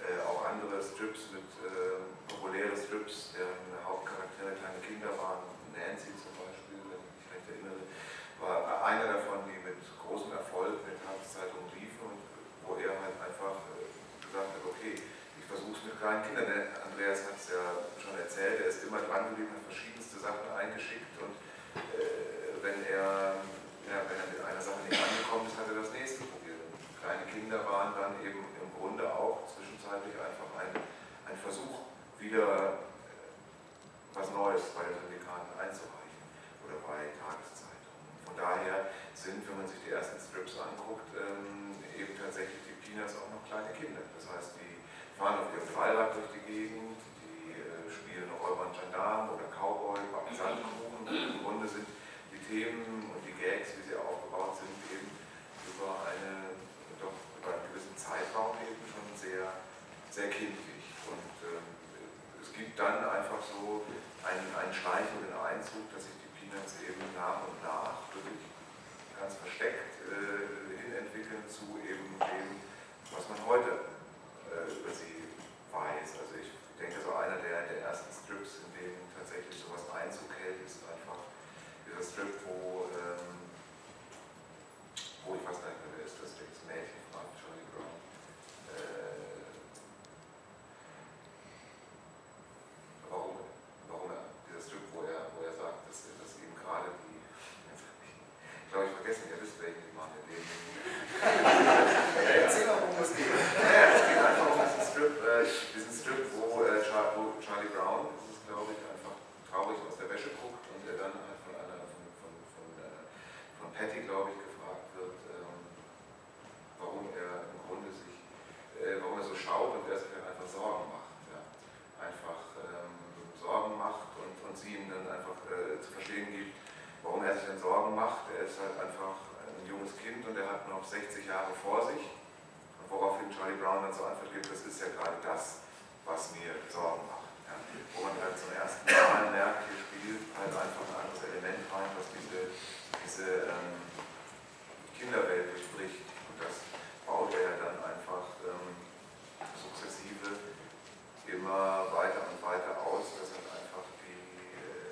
Speaker 2: äh, auch andere Strips mit äh, populäre Strips, deren Hauptcharaktere kleine Kinder waren. Nancy zum Beispiel, wenn ich mich recht erinnere, war einer davon, die mit großem Erfolg in der Tageszeitung liefen und wo er halt einfach äh, gesagt hat, okay, ich versuche es mit kleinen Kindern. Der Andreas hat es ja schon erzählt, er ist immer dran geblieben, hat verschiedenste Sachen eingeschickt und äh, wenn, er, ja, wenn er mit einer Sache nicht angekommen ist, hat er das nächste probiert. Kleine Kinder waren dann eben im Grunde auch zwischenzeitlich einfach ein, ein Versuch, wieder äh, was Neues bei den Syndikaten einzureichen oder bei Tageszeitungen. Von daher sind, wenn man sich die ersten Strips anguckt, ähm, eben tatsächlich die Peanuts auch noch kleine Kinder. Das heißt, die fahren auf ihrem Fahrrad durch die Gegend, äh, spielen Räuber und Gendarmen oder Cowboy, backen Sandkuchen. Im Grunde sind die Themen und die Gags, wie sie aufgebaut sind, eben über, eine, doch über einen gewissen Zeitraum eben schon sehr, sehr kindlich. Und ähm, es gibt dann einfach so einen, einen schleichenden Einzug, dass sich die Peanuts eben nach und nach wirklich ganz versteckt äh, hinentwickeln zu eben dem, was man heute äh, über sie weiß. Also ich denke, so einer der, der ersten Strips, in denen tatsächlich sowas Einzug hält, ist einfach dieser Strip, wo, ähm, wo ich weiß gar nicht mehr, wer ist das, das Mädchen fragt, Charlie Brown. Äh, warum, warum er, dieser Strip, wo er, wo er sagt, dass, dass ihm gerade die, ich glaube, ich vergesse nicht, ihr wisst, welchen ich meine, den,
Speaker 1: Erzähl mal, worum es geht.
Speaker 2: ja, es geht einfach um diesen Strip, äh, diesen Strip wo, äh, Char wo Charlie Brown, das ist glaube ich einfach traurig aus der Wäsche guckt und er dann halt von einer, von, von, von, äh, von Patty, glaube ich, gefragt wird, ähm, warum er im Grunde sich, äh, warum er so schaut und er sich dann einfach Sorgen macht. Ja. Einfach ähm, Sorgen macht und, und sie ihm dann einfach äh, zu verstehen gibt, warum er sich dann Sorgen macht. Er ist halt einfach ein junges Kind und er hat noch 60 Jahre vor sich. Und woraufhin Charlie Brown dann so Antwort gibt, das ist ja gerade das, was mir Sorgen macht. Ja. Wo man halt zum ersten Mal merkt, hier spielt halt einfach ein anderes Element rein, was diese, diese ähm, Kinderwelt durchbricht. Und das baut er ja dann einfach ähm, sukzessive immer weiter und weiter aus, dass halt einfach die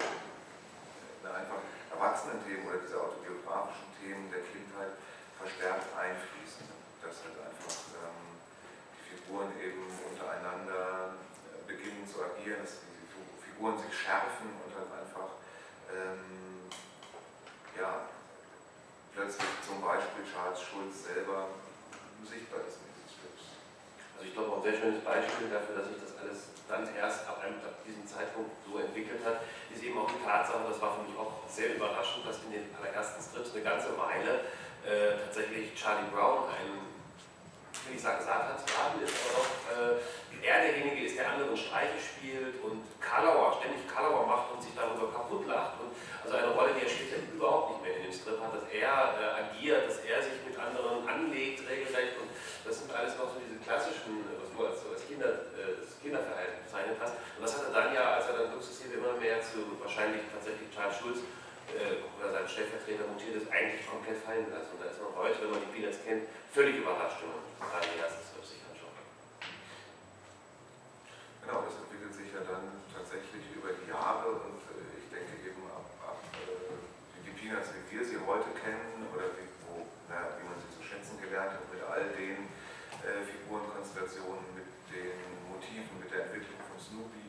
Speaker 2: äh, einfach Erwachsenen-Themen oder diese autobiografischen Themen der Kindheit verstärkt einfließen. Dass halt einfach ähm, die Figuren eben untereinander äh, beginnen zu agieren, dass die Figuren sich schärfen und halt einfach ähm, ja, plötzlich zum Beispiel Charles Schulz selber sichtbar ist.
Speaker 3: Also ich glaube auch ein sehr schönes Beispiel dafür, dass sich das alles dann erst ab, einem, ab diesem Zeitpunkt so entwickelt hat, ist eben auch die Tatsache, das war für mich auch sehr überraschend, dass in den allerersten Strips eine ganze Weile äh, tatsächlich Charlie Brown ein, ich will nicht sagen Satansraten ist, aber auch äh, er derjenige ist, der anderen Streiche spielt und Kalauer, ständig Kalauer macht und sich darüber kaputt lacht. Und also eine Rolle, die er später überhaupt nicht mehr in dem Strip hat, dass er äh, agiert, dass er sich mit anderen anlegt regelrecht und das sind alles noch so diese klassischen, was du als, als Kinder, äh, Kinderverhalten bezeichnet hast. Und das hat er dann ja, als er dann sukzessive immer mehr zu wahrscheinlich tatsächlich Charles Schulz äh, oder seinem Stellvertreter mutiert ist, eigentlich komplett fallen lassen. Und da ist man heute, wenn man die Peanuts kennt, völlig überrascht, wenn man gerade die ersten Strips sich anschaut.
Speaker 2: Genau, das entwickelt sich ja dann tatsächlich über die Jahre und äh, ich denke eben ab, ab äh, die Peanuts, wie wir sie heute kennen oder wie, wo, na, wie man sie zu schätzen gelernt hat, mit all den äh, Figurenkonstellationen, mit den Motiven, mit der Entwicklung von Snoopy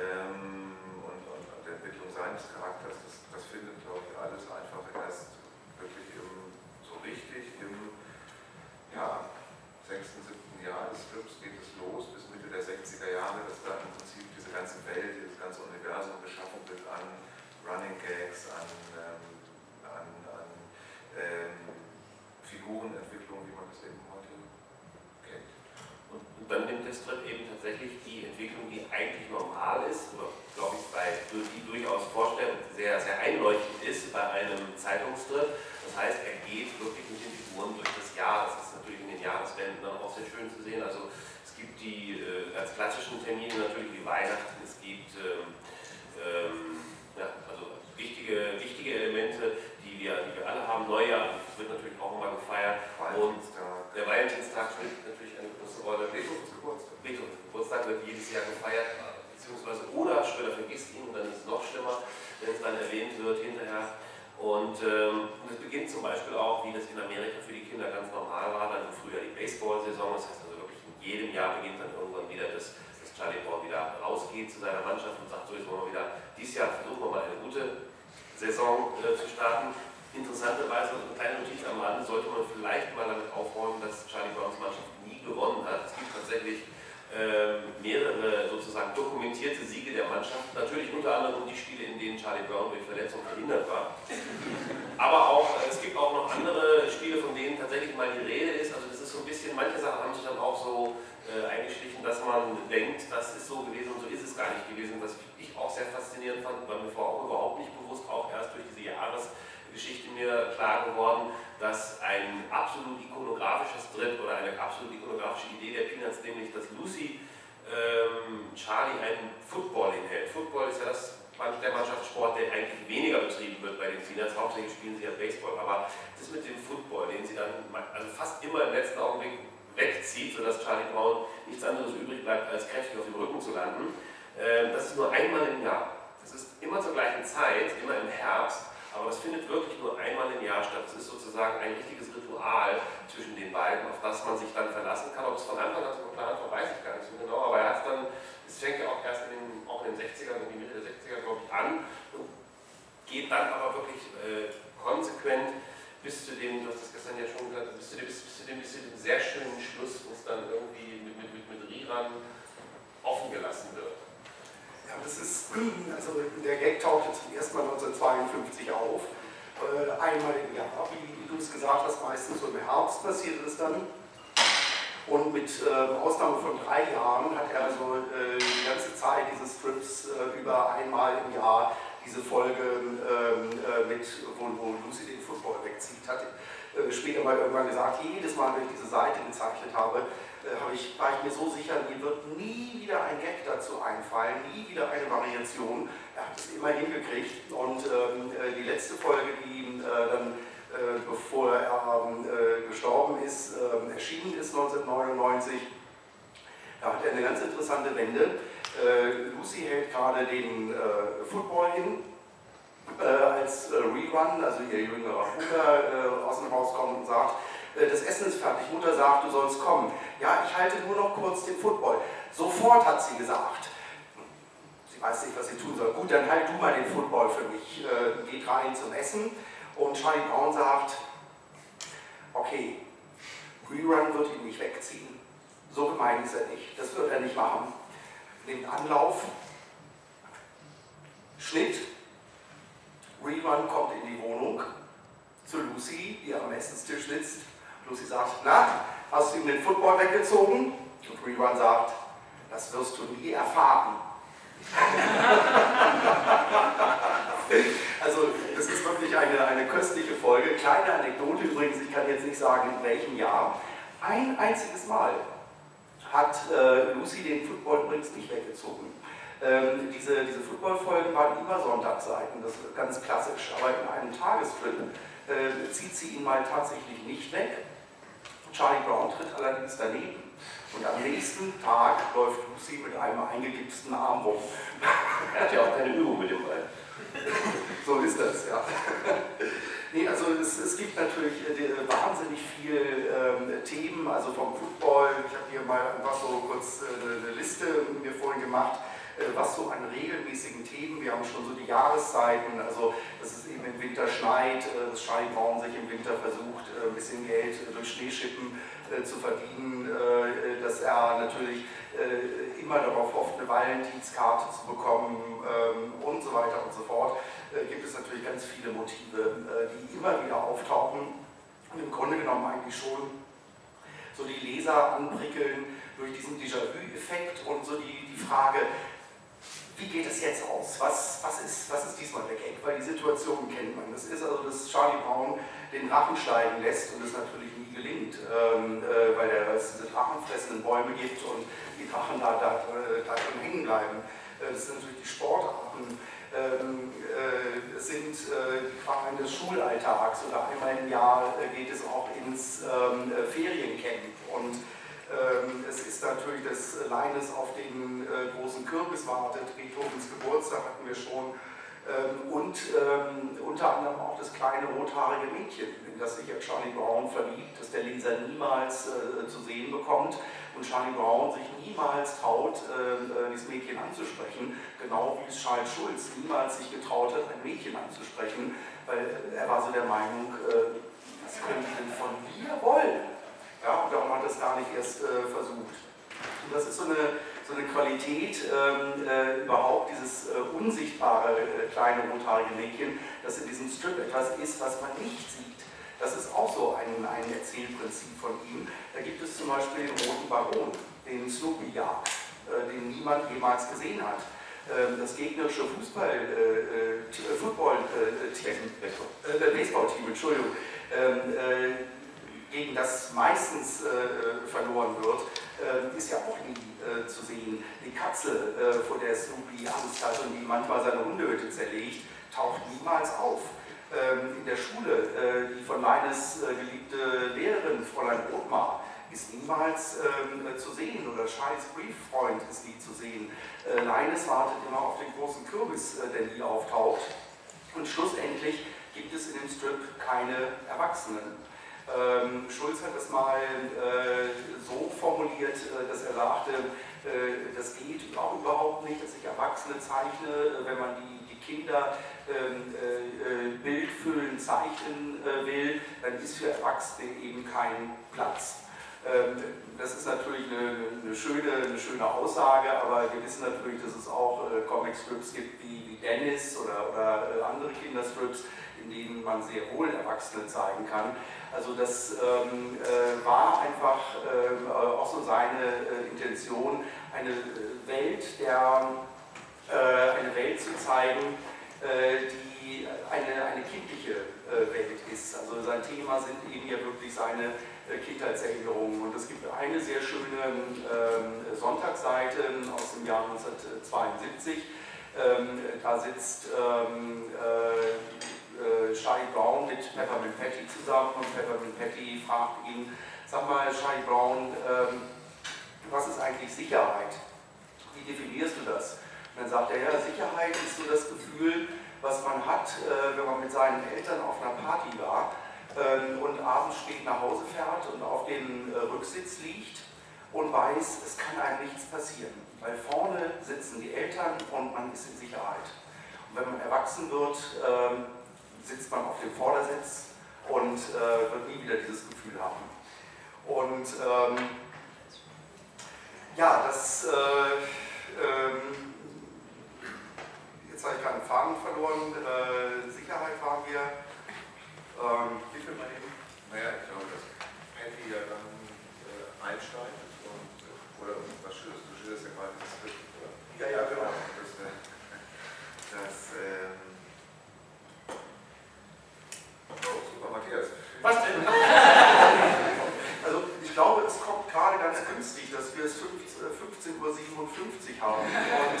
Speaker 2: ähm, und, und, und der Entwicklung seines Charakters, das, das findet, glaube ich, alles einfach erst wirklich im, so richtig im
Speaker 3: ja, sechsten, siebten Jahr des Flips geht es los, bis Mitte der 60er Jahre, dass dann im Prinzip diese ganze Welt, dieses ganze Universum geschaffen wird an Running Gags, an, ähm, an, an ähm, Figurenentwicklung, wie man das eben heute kennt. Und, und dann nimmt das Strip eben tatsächlich die Entwicklung, die eigentlich normal ist, oder schön zu sehen. Also es gibt die äh, ganz klassischen Termine natürlich wie Weihnachten, es gibt ähm, ähm, ja, also wichtige, wichtige Elemente, die wir, die wir alle haben. Neujahr wird natürlich auch immer gefeiert. Und der Valentinstag spielt natürlich eine große Rolle. Beethovens Geburtstag. Beethovens Geburtstag wird jedes Jahr gefeiert, beziehungsweise oder später vergisst ihn und dann ist es noch schlimmer, wenn es dann erwähnt wird hinterher. Und ähm, das beginnt zum Beispiel auch, wie das in Amerika für die Kinder ganz normal war, dann im Frühjahr die Baseball-Saison. Das heißt also wirklich in jedem Jahr beginnt dann irgendwann wieder, dass, dass Charlie Brown wieder rausgeht zu seiner Mannschaft und sagt, so jetzt wollen wir wieder, dieses Jahr versuchen wir mal eine gute Saison äh, zu starten. Interessanterweise, eine kleine Notiz am Rande, sollte man vielleicht mal damit aufräumen, dass Charlie Browns Mannschaft nie gewonnen hat. Es gibt tatsächlich mehrere sozusagen dokumentierte Siege der Mannschaft. Natürlich unter anderem die Spiele, in denen Charlie Brown durch Verletzung verhindert war. Aber auch, äh, es gibt auch noch andere Spiele, von denen tatsächlich mal die Rede ist. Also das ist so ein bisschen, manche Sachen haben sich dann auch so äh, eingeschlichen, dass man denkt, das ist so gewesen und so ist es gar nicht gewesen. Was ich auch sehr faszinierend fand, war mir vorher auch überhaupt nicht bewusst, auch erst durch diese Jahres- Geschichte mir klar geworden, dass ein absolut ikonografischer Strip oder eine absolut ikonografische Idee der Peanuts, nämlich dass Lucy ähm, Charlie einen Football hinhält. Football ist ja das der Mannschaftssport, der eigentlich weniger betrieben wird bei den Peanuts. Hauptsächlich spielen sie ja Baseball, aber das mit dem Football, den sie dann also fast immer im letzten Augenblick wegzieht, sodass Charlie Brown nichts anderes übrig bleibt, als kräftig auf dem Rücken zu landen, äh, das ist nur einmal im Jahr. Das ist immer zur gleichen Zeit, immer im Herbst. Aber es findet wirklich nur einmal im Jahr statt. Es ist sozusagen ein richtiges Ritual zwischen den beiden, auf das man sich dann verlassen kann. Ob es von Anfang an so geplant war, weiß ich gar nicht so genau. Aber er hat dann, es fängt ja auch erst in den, auch in den 60ern, in die Mitte der 60er, glaube ich, an und geht dann aber wirklich äh, konsequent bis zu dem, du hast das gestern ja schon gesagt, bis zu dem, bis, bis zu dem, bis zu dem sehr schönen Schluss, wo es dann irgendwie mit, mit, mit, mit Riran offen gelassen wird.
Speaker 1: Ja, das ist, also der Gag tauchte zum ersten Mal 1952 auf. Äh, einmal im Jahr, wie, du es gesagt hast, meistens so im Herbst passiert es dann. Und mit äh, Ausnahme von drei Jahren hat er also äh, die ganze Zeit diese Strips äh, über einmal im Jahr diese Folge ähm, äh, mit, wo, wo, Lucy den Football wegzieht, hat äh, später mal irgendwann gesagt, jedes Mal, wenn ich diese Seite gezeichnet habe, äh, ich, war ich mir so sicher, mir wird nie wieder ein Gag dazu einfallen, nie wieder eine Variation. Er hat es immer hingekriegt und ähm, äh, die letzte Folge, die äh, dann, äh, bevor er ähm, äh, gestorben ist, ähm, erschienen ist 1999, da hat er eine ganz interessante Wende. Äh, Lucy hält gerade den Football hin, als Rerun, also ihr jüngerer Bruder aus dem Haus kommt und sagt, äh, das Essen ist fertig, Mutter sagt, du sollst kommen. Ja, ich halte nur noch kurz den Football. Sofort hat sie gesagt. Sie weiß nicht, was sie tun soll. Gut, dann halt du mal den Football für mich. Äh, geht rein zum Essen und Charlie Brown sagt, okay, Rerun wird ihn nicht wegziehen. So gemein ist er nicht. Das wird er nicht machen. Nimmt Anlauf, Schnitt, Rerun kommt in die Wohnung zu Lucy, die am Essenstisch sitzt Lucy sagt, na, hast du ihm den Football weggezogen? Und Rerun sagt, das wirst du nie erfahren. [laughs] also das ist wirklich eine, eine köstliche Folge. Kleine Anekdote übrigens, ich kann jetzt nicht sagen in welchem Jahr. Ein einziges Mal hat äh, Lucy den Football übrigens nicht weggezogen. Ähm, diese diese Football-Folgen waren immer Sonntagsseiten, das ist ganz klassisch, aber in einem Tagesfilm äh, zieht sie ihn mal tatsächlich nicht weg. Charlie Brown tritt allerdings daneben. Und am nächsten Tag läuft Lucy mit einem eingegipsten Arm rum.
Speaker 3: Er [laughs] hat ja auch keine Übung mit dem Ball. [laughs]
Speaker 1: so ist das, ja. [laughs] nee, also es, es gibt natürlich äh, wahnsinnig viele ähm, Themen, also vom Football. Ich habe hier mal einfach so kurz äh, eine Liste mir vorhin gemacht äh, was so an regelmäßigen Themen, wir haben schon so die Jahreszeiten, also dass es eben im Winter schneit, äh, dass Charlie Brown sich im Winter versucht, äh, ein bisschen Geld durch Schneeschippen zu verdienen, dass er natürlich immer darauf hofft, eine Valentinskarte zu bekommen ähm, und so weiter und so fort, gibt es natürlich ganz viele Motive, die immer wieder auftauchen. Und im Grunde genommen eigentlich schon so die Leser anprickeln durch diesen Déjà-vu-Effekt und so die, die Frage, wie geht es jetzt aus? Was, was, ist, was ist diesmal der Gag? Weil die Situation kennt man. Das ist also, dass Charlie Brown den Drachen steigen lässt und es natürlich nie gelingt, ähm, äh, weil, es diese drachenfressenden Bäume gibt und die Drachen da, da, äh, da drin hängen bleiben. Äh, das sind natürlich die Sportarten. Ähm, äh, sind äh, die Fragen des Schulalltags oder einmal im Jahr äh, geht es auch ins ähm, Feriencamp. Und es ist natürlich, dass Leines auf den äh, großen Kürbis wartet, Beethovens Geburtstag hatten wir schon. Ähm, und ähm, unter anderem auch das kleine rothaarige Mädchen, in das sich ja Charlie Brown verliebt, das der Leser niemals äh, zu sehen bekommt und Charlie Brown sich niemals traut, äh, dieses Mädchen anzusprechen, genau wie es Charles Schulz niemals sich getraut hat, ein Mädchen anzusprechen, weil er war so der Meinung, können die denn von mir wollen? Ja, und darum hat es gar nicht erst äh, versucht. Und das ist so eine, so eine Qualität ähm, äh, überhaupt, dieses äh, unsichtbare äh, kleine rothaarige Mädchen, das in diesem Strip etwas ist, was man nicht sieht. Das ist auch so ein, ein Erzählprinzip von ihm. Da gibt es zum Beispiel den Roten Baron, den Snoopy jagt, äh, den niemand jemals gesehen hat ähm, das gegnerische Fußball, äh, äh, Football-Team, äh, Baseball-Team, Entschuldigung, ähm, gegen das meistens äh, verloren wird, äh, ist ja auch nie äh, zu sehen. Die Katze, äh, vor der Snoopy Angst hat und die manchmal seine Hundehütte zerlegt, taucht niemals auf. Ähm, in der Schule, äh, die von Leines äh, geliebte Lehrerin, Fräulein Othmar, ist niemals ähm, zu sehen oder Charles Brieffreund ist nie zu sehen. Leines wartet immer auf den großen Kürbis, der nie auftaucht. Und schlussendlich gibt es in dem Strip keine Erwachsenen. Ähm, Schulz hat es mal äh, so formuliert, äh, dass er sagte, äh, das geht auch überhaupt nicht, dass ich Erwachsene zeichne, wenn man die, die Kinder ähm, äh, bildfüllend zeichnen äh, will, dann ist für Erwachsene eben kein Platz. Ähm, das ist natürlich eine, eine, schöne, eine schöne Aussage, aber wir wissen natürlich, dass es auch äh, Comicstrips gibt wie, wie Dennis oder, oder andere Kinderstrips, in denen man sehr wohl Erwachsene zeigen kann. Also das ähm, äh, war einfach äh, auch so seine äh, Intention, eine äh, Welt, der, äh, eine Welt zu zeigen, äh, die eine, eine kindliche Welt ist. Also sein Thema sind eben ja wirklich seine Kindheitserinnerungen. Und es gibt eine sehr schöne ähm, Sonntagsseite aus dem Jahr 1972. Ähm, da sitzt ähm, äh, Charlie Brown mit Peppermint Patty zusammen und Peppermint Patty fragt ihn, sag mal Charlie Brown, ähm, was ist eigentlich Sicherheit? Wie definierst du das? Und dann sagt er, ja, Sicherheit ist so das Gefühl, was man hat, äh, wenn man mit seinen Eltern auf einer Party war äh, und abends spät nach Hause fährt und auf dem äh, Rücksitz liegt und weiß, es kann einem nichts passieren, weil vorne sitzen die Eltern und man ist in Sicherheit. Und wenn man erwachsen wird, ähm, sitzt man auf dem Vordersitz und äh, wird nie wieder dieses Gefühl haben. Und ähm, ja, das, äh, ähm, jetzt habe ich gerade einen Faden verloren, äh, Sicherheit waren wir, ähm, wie viel mal eben?
Speaker 2: Naja, ich glaube, dass Patty ja dann äh, einsteigt und, oder was schilderst du, schilderst ja gerade das Skript, oder?
Speaker 1: Ja, ja, genau.
Speaker 2: Das, äh, das, ähm, Oh, super, Matthias.
Speaker 1: Was denn? [laughs] Also ich glaube, es kommt gerade ganz günstig, dass wir es 15.57 Uhr haben. Und [laughs]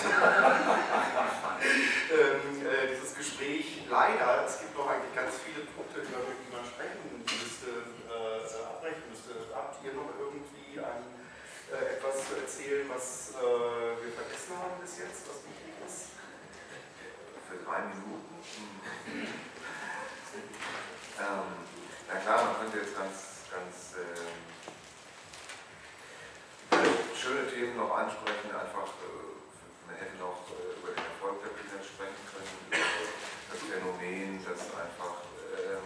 Speaker 1: ähm, äh, dieses Gespräch leider, es gibt noch eigentlich ganz viele Punkte, über die man sprechen müsste, äh, abbrechen müsste. Habt ihr noch irgendwie ein, äh, etwas zu erzählen, was äh, wir vergessen haben bis jetzt, was wichtig ist?
Speaker 2: Für drei Minuten? Hm. Ähm, na klar, man könnte jetzt ganz, ganz ähm, schöne Themen noch ansprechen, einfach, äh, man hätte noch äh, über den Erfolg der Peanuts sprechen können, über das Phänomen, dass einfach ähm,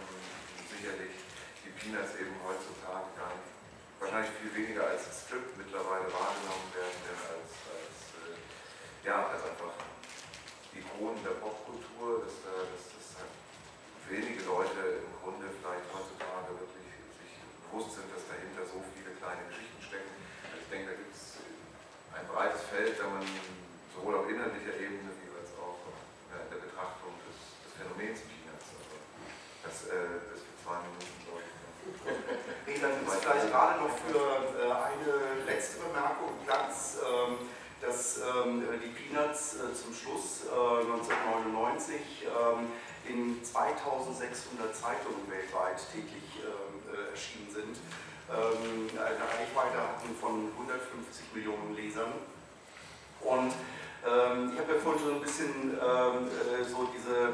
Speaker 2: sicherlich die Peanuts eben heutzutage gar nicht, wahrscheinlich viel weniger als Strip mittlerweile wahrgenommen werden, denn als, als äh, ja, als einfach Ikonen der Popkultur, dass, dass wenige Leute im Grunde vielleicht heutzutage wirklich sich bewusst sind, dass dahinter so viele kleine Geschichten stecken. Also ich denke, da gibt es ein breites Feld, da man sowohl auf inhaltlicher Ebene wie als auch äh, in der Betrachtung des, des Phänomens Peanuts. Also das, äh, das für zwei Minuten deutlich. [laughs]
Speaker 1: Nee, dann es vielleicht gerade noch für äh, eine letzte Bemerkung Platz, ähm, dass ähm, die Peanuts äh, zum Schluss 1999 ähm, in 2600 Zeitungen weltweit täglich erschienen sind. Eine Reichweite hatten von 150 Millionen Lesern. Und ich habe ja vorhin schon ein bisschen so diese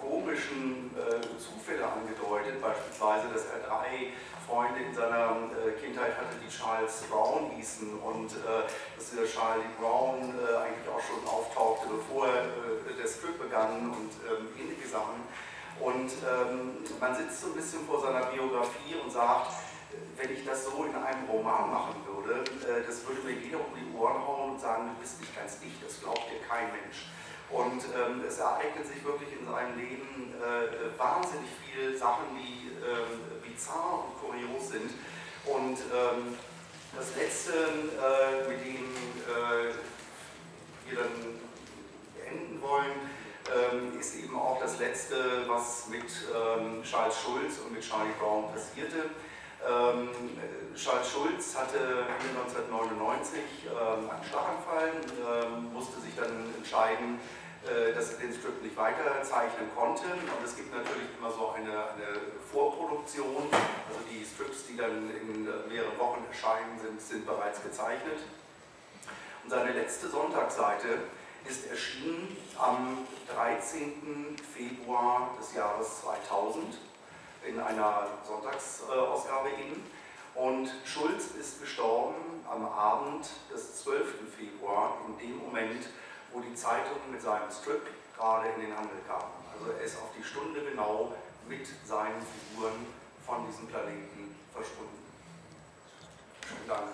Speaker 1: komischen Zufälle angedeutet, beispielsweise, dass er drei Freunde in seiner äh, Kindheit hatte, die Charles Brown hießen und äh, dass dieser Charlie Brown äh, eigentlich auch schon auftauchte, bevor der Strip begann und ähnliche Sachen. Und ähm, man sitzt so ein bisschen vor seiner Biografie und sagt, wenn ich das so in einem Roman machen würde, das würde mir jeder um die Ohren hauen und sagen, du bist nicht ganz dicht, das glaubt dir kein Mensch. Und ähm, es ereignet sich wirklich in seinem Leben äh, wahnsinnig viele Sachen, die ähm, bizarr und kurios sind. Und ähm, das letzte, äh, mit dem äh, wir dann beenden wollen, ähm, ist eben auch das letzte, was mit ähm, Charles Schulz und mit Charlie Brown passierte. Ähm, Charles Schulz hatte 1999 ähm, einen Schlaganfall, ähm, musste sich dann entscheiden, äh, dass er den Strip nicht weiter zeichnen konnte. Und es gibt natürlich immer so eine, eine Vorproduktion, also die Strips, die dann in mehreren Wochen erscheinen, sind, sind bereits gezeichnet. Und seine letzte Sonntagsseite ist erschienen am 13. Februar des Jahres 2000 in einer Sonntagsausgabe eben. Und Schulz ist gestorben am Abend des 12. Februar, in dem Moment, wo die Zeitung mit seinem Strip gerade in den Handel kam. Also er ist auf die Stunde genau mit seinen Figuren von diesem Planeten verschwunden. Vielen Dank.